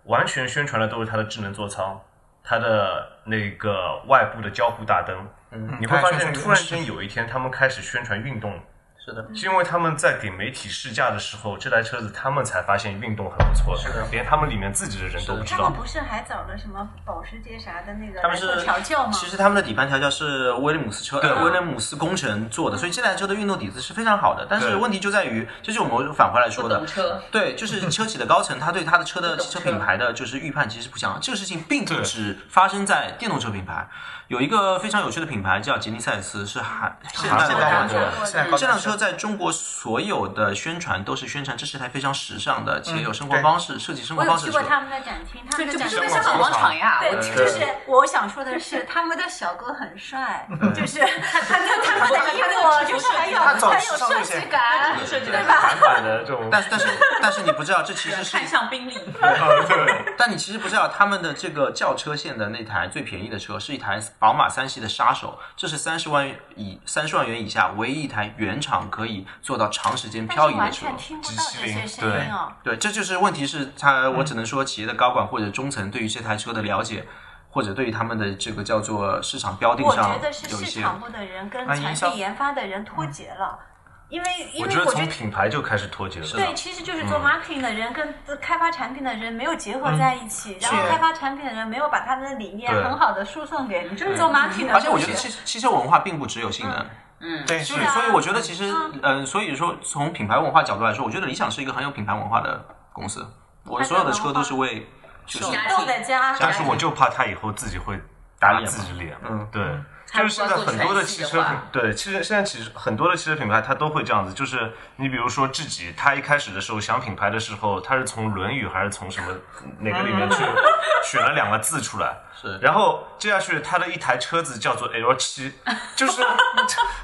完全宣传的都是它的智能座舱，它的那个外部的交互大灯。嗯。你会发现，突然间有一天，他们开始宣传运动，是的，是因为他们在给媒体试驾的。时候，这台车子他们才发现运动很不错，是的。连他们里面自己的。人都不知道他们。不是还找了什么保时捷啥的。那个他们是调教吗？其实他们的。底盘调教是威廉姆斯车，对威廉姆斯工程做的，所以这台车的。运动底子是非常好的。但是问题就在于，这就是我们返回来说的，对，就是车企的。高层，他对他的。车的。汽车品牌的。就是预判其实不强。这个事情并不只发生在电动车品牌，有一个非常有趣的。品牌叫吉尼赛斯，是韩现代的。这辆车在中国所有的宣传都是宣传这是台非常时尚的且有生活方式、设计生活方式的车。有去过他们的展厅，他这们的展厅是在香港广场呀？对，就是我想说的是，他们的小哥很帅，就是他他他他们的衣服就是很有很有设计感，设计感对吧？反版的这种，但是但 是但是你不知道，这其实是 看向宾利，但你其实不知道，他们的这个轿车线的那台最便宜的车是一台宝马三系的杀手，这是三十万元以三十万元以下唯一一台原厂可以做到长时间漂移的车是完全。听不到这些声音哦。对，这就是问题是他，我只能说企业的高管或者中层对于这台车的了解，或者对于他们的这个叫做市场标定上我觉得是。市场部的人跟产品研发的人脱节了。因为因我觉得从为我觉得。品牌就开始脱节了。对，其实就是嗯做 marketing 的人跟开发产品的人没有结合在一起，然后开发产品的人没有把他们的理念很好的输送给你，就是做 marketing 的。而且我觉得汽汽车文化并不只有性能，嗯，对，所以所以我觉得其实，嗯、所以说从品牌文化角度来说，我觉得理想是一个很有品牌文化的公司。我所有的车都是为，就是但是我就怕他以后自己会打自己脸。嗯。对。就是现在很多的汽车对，其实现在其实很多的汽车品牌它都会这样子，就是你比如说自己，他一开始的时候想品牌的时候，他是从《论语》还是从什么哪个里面去 选了两个字出来，是。然后接下去他的一台车子叫做 L 七，就是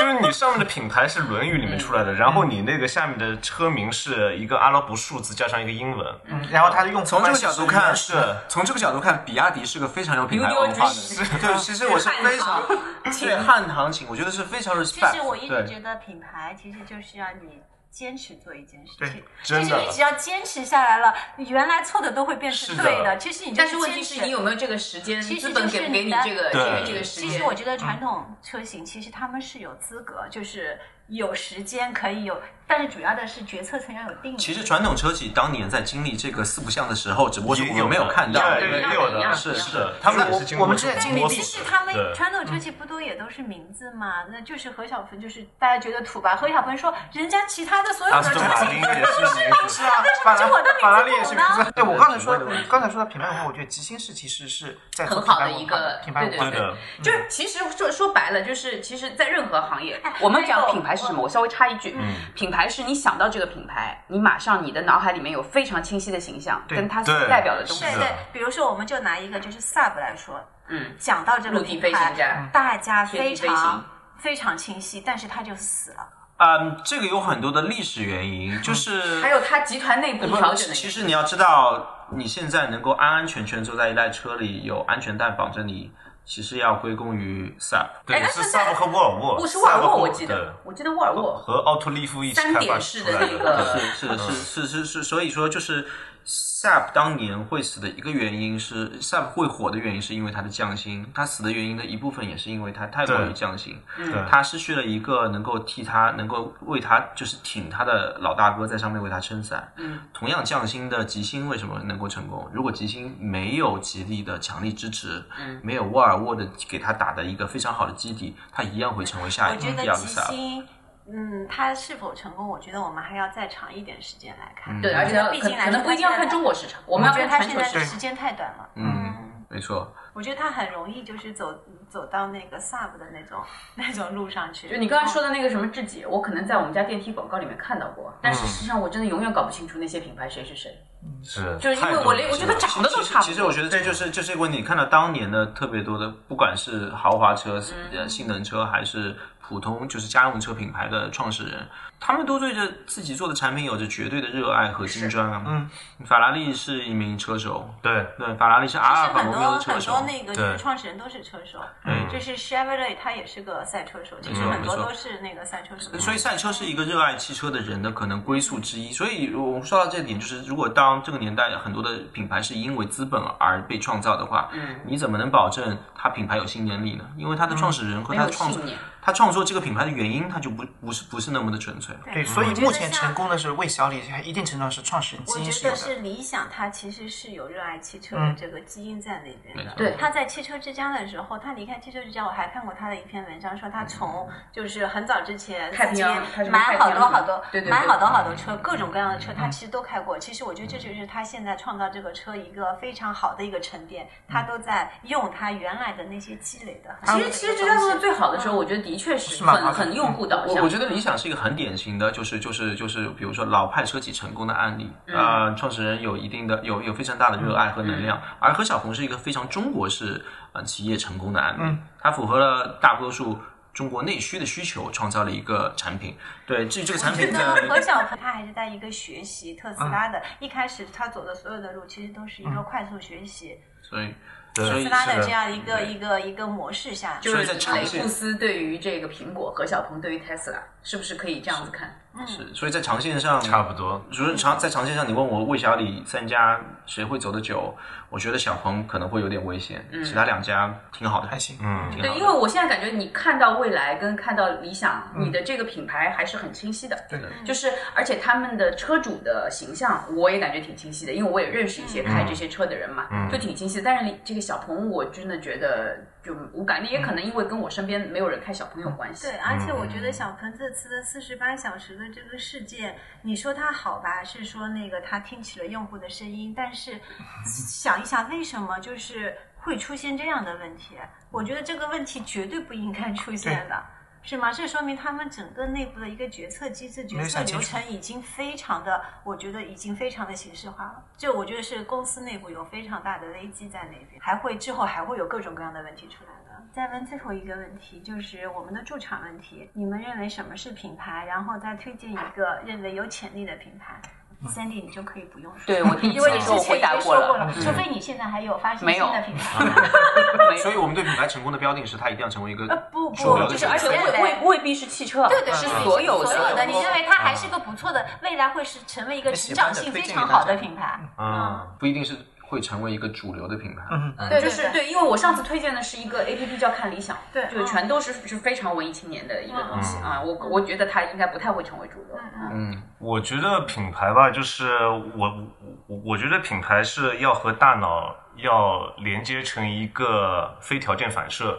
就是你上面的品牌是《论语》里面出来的，然后你那个下面的车名是一个阿拉伯数字加上一个英文，嗯，然后它的用户从这个角度看，是。从这个角度看，比亚迪是个非常有品牌文化的。对，其实我是非常对汉唐情，我觉得是非常其 respect。实我一直觉得品牌其实就是要你坚持做一件事情。真的其实你只要坚持下来了，你原来错的都会变成对的。其实你就但是问题坚持是你有没有这个时间，其实资本就是给你这个对给你这个时间？其实我觉得传统车型其实他们是有资格，就是有时间可以有，但是主要的是决策层要有定力。其实传统车企当年在经历这个四不像的时候，只不过是我们没有看到。对，也有的，是是的，他们也是经过我们之前经历摸索其实他们传统车企不都也都是名字嘛？那就是何小鹏，就是大家觉得土吧？何小鹏说，人家其他的所有的车型顿马丁也是名字是啊，法拉就我的名字法拉利也是名字。对我刚才说，刚才说的品牌文化，我觉得吉星是其实是在很好的一个品牌文化对对的，就是其实说说白了，就是其实，在任何行业，我们讲品牌是什么？我稍微插一句，品牌是你想到这个品牌，你马上你的脑海里面有非常清晰的形象，跟它所代表的东西对。对，比如说我们就拿一个就是 Sub 来说，嗯，讲到这个陆地飞品牌大家非常非常清晰，但是它就死了。嗯，这个有很多的历史原因，就是还有它集团内部调整的。其实你要知道，你现在能够安安全全坐在一辆车里，有安全带绑着你，其实要归功于 SAP。对，哎是萨博和沃尔沃，不是沃尔沃，我记得，我记得沃尔沃和奥托利夫一起开发出来那个对是是是是是，所以说就是 SAP 当年会死的一个原因是 SAP 会火的原因是因为它的匠心，它死的原因的一部分也是因为它太过于对降薪，嗯对它失去了一个能够替他能够为他就是挺他的老大哥在上面为他撑伞。嗯，同样匠心的吉星为什么能够成功？如果吉星没有吉利的强力支持，嗯，没有沃尔沃的给他打的一个非常好的基底，他一样会成为下一个第二个 SAP。星，嗯，它是否成功，我觉得我们还要再长一点时间来看。对，而且毕竟来说可能不一定要看中国市场，我们要觉得它看全球市场。现在是时间太短了。嗯，没错。我觉得它很容易就是走走到那个 sub 的那种那种路上去。就你刚才说的那个什么智己，我可能在我们家电梯广告里面看到过，但事实上我真的永远搞不清楚那些品牌谁是谁，是，就是因为我连我觉得长得都差不多。其实我觉得这就是就是一个问题。你看到当年的特别多的，不管是豪华车、呃性能车，还是普通就是家用车品牌的创始人，他们都对着自己做的产品有着绝对的热爱和金砖啊。嗯，法拉利是一名车手，对，对，法拉利是阿尔法罗密欧车手。多那个就是对创始人都是车手，嗯就是 Chevrolet 他也是个赛车手，其实嗯很多都是那个赛车手。所以赛车是一个热爱汽车的人的可能归宿之一。所以我们说到这点，就是如果当这个年代很多的品牌是因为资本而被创造的话，嗯你怎么能保证它品牌有信念力呢？因为它的创始人和没有他的创作信念，他创作这个品牌的原因，他就不不是不是那么的纯粹。对，所以目前成功的是魏小李，还一定程度上是创始人我基因是有的。觉得是理想，他其实是有热爱汽车的嗯。这个基因在那边的。对。他在汽车之家的时候，他离开汽车之家，我还看过他的一篇文章，说他从就是很早之前太平买好多好多，对对对买好多好多车，各种各样的车，他其实都开过。其实我觉得这就是他现在创造这个车一个非常好的一个沉淀，他都在用他原来的那些积累的。其实其实这家做的最好的时候，我觉得的确是很很用户导向。我我觉得理想是一个很典型的，就是就是就是，比如说老派车企成功的案例。呃，创始人有一定的有有非常大的热爱和能量，而何小鹏是一个非常中国式呃企业成功的案例，它符合了大多数。中国内需的需求，创造了一个产品。对，至于这个产品呢何小鹏他还是在一个学习特斯拉的，一开始他走的所有的路其实都是一个快速学习。所以对所以斯拉的是的这样一个一个一个模式下，就是在长线雷布斯对于这个苹果，何小鹏对于 Tesla，是不是可以这样子看？是，所以在长线上差不多。就是长在长线上，你问我魏小李三家谁会走得久？我觉得小鹏可能会有点危险，其他两家挺好的，还行。嗯，对，挺好的。因为我现在感觉你看到未来跟看到理想，你的这个品牌还是很清晰的。对的就是而且他们的车主的形象，我也感觉挺清晰的，因为我也认识一些开这些车的人嘛，就挺清晰的。但是你这个小鹏，我真的觉得就无感，觉也可能因为跟我身边没有人开小鹏有关系。对，而且我觉得小鹏这次的四十八小时的这个事件，你说它好吧，是说那个他听取了用户的声音，但是 想一想，为什么就是会出现这样的问题？我觉得这个问题绝对不应该出现的。是吗？这说明他们整个内部的一个决策机制、决策流程已经非常的，我觉得已经非常的形式化了。就我觉得是公司内部有非常大的危机在那边，还会之后还会有各种各样的问题出来的。再问最后一个问题，就是我们的驻场问题。你们认为什么是品牌？然后再推荐一个认为有潜力的品牌。Sandy，你就可以不用说，对我第一因为你前已回答过经说过了了，除非你现在还有发行新的品 牌。所以我们对品牌成功的标定是它一定要成为一个呃不不，就是而且未未未必是汽车，对对，是所有所有的，你。认为它还是个不错的，未来会是成为一个成长性非常好的品牌。嗯，不一定是会成为一个主流的品牌。嗯，对就是对，因为我上次推荐的是一个 A P P 叫看理想，对就全都是是非常文艺青年的一个东西啊，我我觉得它应该不太会成为主流。嗯嗯，我觉得品牌吧，就是我我我觉得品牌是要和大脑要连接成一个非条件反射，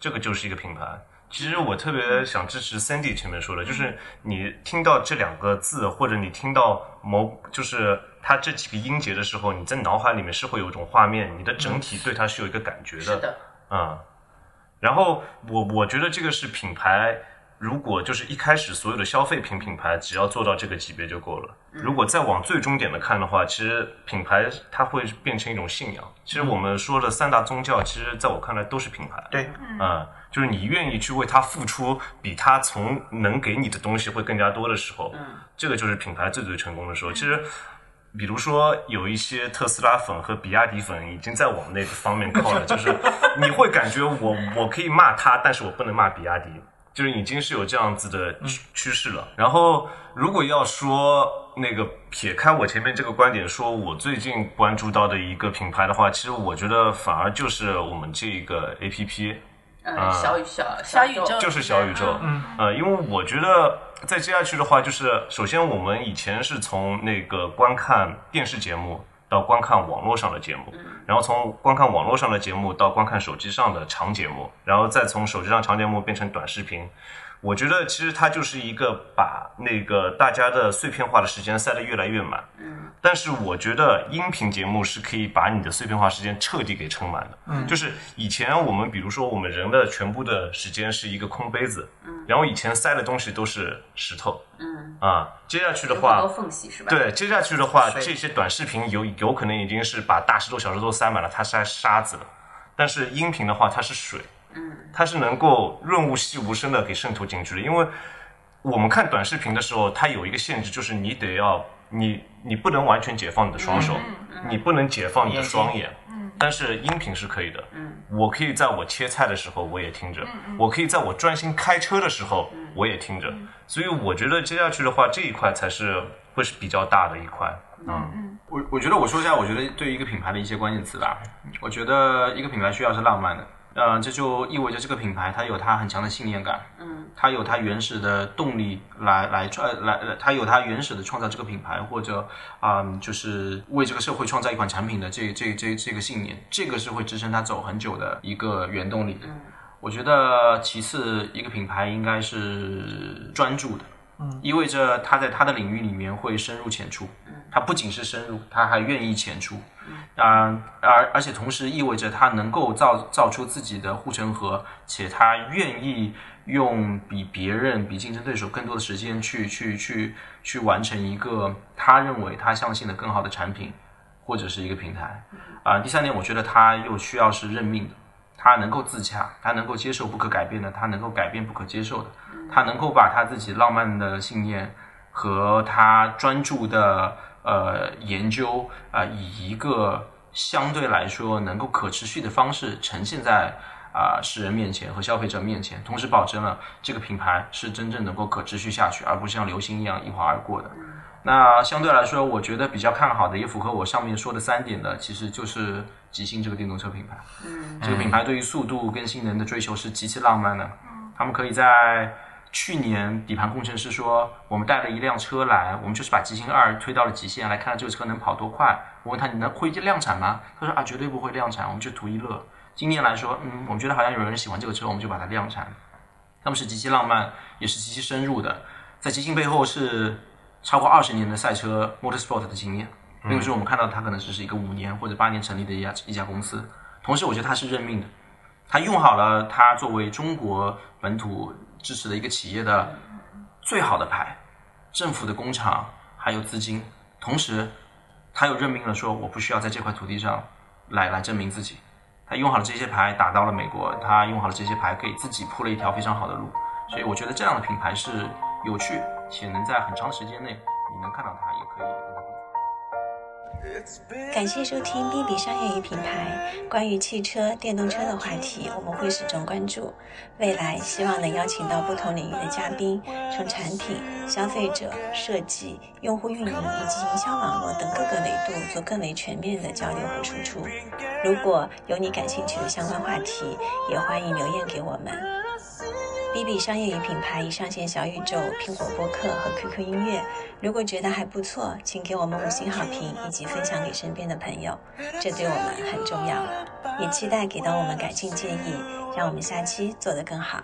这个就是一个品牌。其实我特别想支持 Sandy 前面说的，就是你听到这两个字，或者你听到某就是它这几个音节的时候，你在脑海里面是会有一种画面，你的整体对它是有一个感觉的。是的，嗯，然后我我觉得这个是品牌，如果就是一开始所有的消费品品牌，只要做到这个级别就够了。如果再往最终点的看的话，其实品牌它会变成一种信仰。其实我们说的三大宗教，其实在我看来都是品牌。对，嗯，就是你愿意去为它付出，比它从能给你的东西会更加多的时候，嗯，这个就是品牌最最成功的时候。其实，比如说有一些特斯拉粉和比亚迪粉已经在往那个方面靠了，就是你会感觉我 我可以骂他，但是我不能骂比亚迪。就是已经是有这样子的趋趋势了。然后，如果要说那个撇开我前面这个观点，说我最近关注到的一个品牌的话，其实我觉得反而就是我们这个 A P P，嗯，小宇小小宇宙就是小宇宙。嗯，呃，因为我觉得再接下去的话，就是首先我们以前是从那个观看电视节目到观看网络上的节目，然后从观看网络上的节目到观看手机上的长节目，然后再从手机上长节目变成短视频。我觉得其实它就是一个把那个大家的碎片化的时间塞得越来越满。嗯，但是我觉得音频节目是可以把你的碎片化时间彻底给撑满的。嗯，就是以前我们比如说我们人的全部的时间是一个空杯子，嗯，然后以前塞的东西都是石头。嗯，啊，接下去的话缝隙是吧？，对，接下去的话，这些短视频有有可能已经是把大石头、小石头塞满了，它塞沙子了。但是音频的话，它是水，嗯，它是能够润物细无声的给渗透进去的。因为我们看短视频的时候，它有一个限制，就是你得要你你不能完全解放你的双手，你不能解放你的双眼。但是音频是可以的，嗯，我可以在我切菜的时候我也听着，我可以在我专心开车的时候我也听着，所以我觉得接下去的话，这一块才是会是比较大的一块，嗯。我我觉得我说一下，我觉得对于一个品牌的一些关键词吧。我觉得一个品牌需要是浪漫的，呃，这就意味着这个品牌它有它很强的信念感，嗯，它有它原始的动力来来创来，呃它有它原始的创造这个品牌或者啊、就是为这个社会创造一款产品的这这这这个信念，这个是会支撑它走很久的一个原动力。嗯，我觉得其次一个品牌应该是专注的。嗯意味着它在它的领域里面会深入浅出，他不仅是深入，他还愿意浅出，啊、而而且同时意味着他能够造造出自己的护城河，且他愿意用比别人、比竞争对手更多的时间去去去去完成一个他认为他相信的更好的产品或者是一个平台。啊、第三点，我觉得他又需要是认命的，他能够自洽，他能够接受不可改变的，他能够改变不可接受的。他能够把他自己浪漫的信念和他专注的呃研究啊、以一个相对来说能够可持续的方式呈现在啊、世人面前和消费者面前，同时保证了这个品牌是真正能够可持续下去，而不是像流行一样一划而过的。那相对来说，我觉得比较看好的，也符合我上面说的三点的，其实就是极星这个电动车品牌。嗯，这个品牌对于速度跟性能的追求是极其浪漫的。嗯他们可以在去年底盘工程师说，我们带了一辆车来，我们就是把极星二推到了极限，来看看这个车能跑多快。我问他，你能会量产吗？他说啊，绝对不会量产，我们就图一乐。今年来说，嗯，我们觉得好像有人喜欢这个车，我们就把它量产。他们是极其浪漫，也是极其深入的。在极星背后是超过二十年的赛车 motorsport 的经验，并不是我们看到它可能只是一个五年或者八年成立的一家一家公司。同时，我觉得它是认命的，它用好了它作为中国本土支持的一个企业的最好的牌，政府的工厂还有资金，同时他又任命了，说我不需要在这块土地上来来证明自己。他用好了这些牌，打到了美国，他用好了这些牌，给自己铺了一条非常好的路。所以我觉得这样的品牌是有趣，且能在很长时间内你能看到它，也可以。感谢收听 B B 商业与品牌关于汽车、电动车的话题，我们会始终关注。未来希望能邀请到不同领域的嘉宾，从产品、消费者、设计、用户运营以及营销网络等各个维度做更为全面的交流和输出。如果有你感兴趣的相关话题，也欢迎留言给我们。B B 商业与品牌已上线小宇宙、苹果播客和 QQ 音乐。如果觉得还不错，请给我们五星好评以及分享给身边的朋友，这对我们很重要。也期待给到我们改进建议，让我们下期做得更好。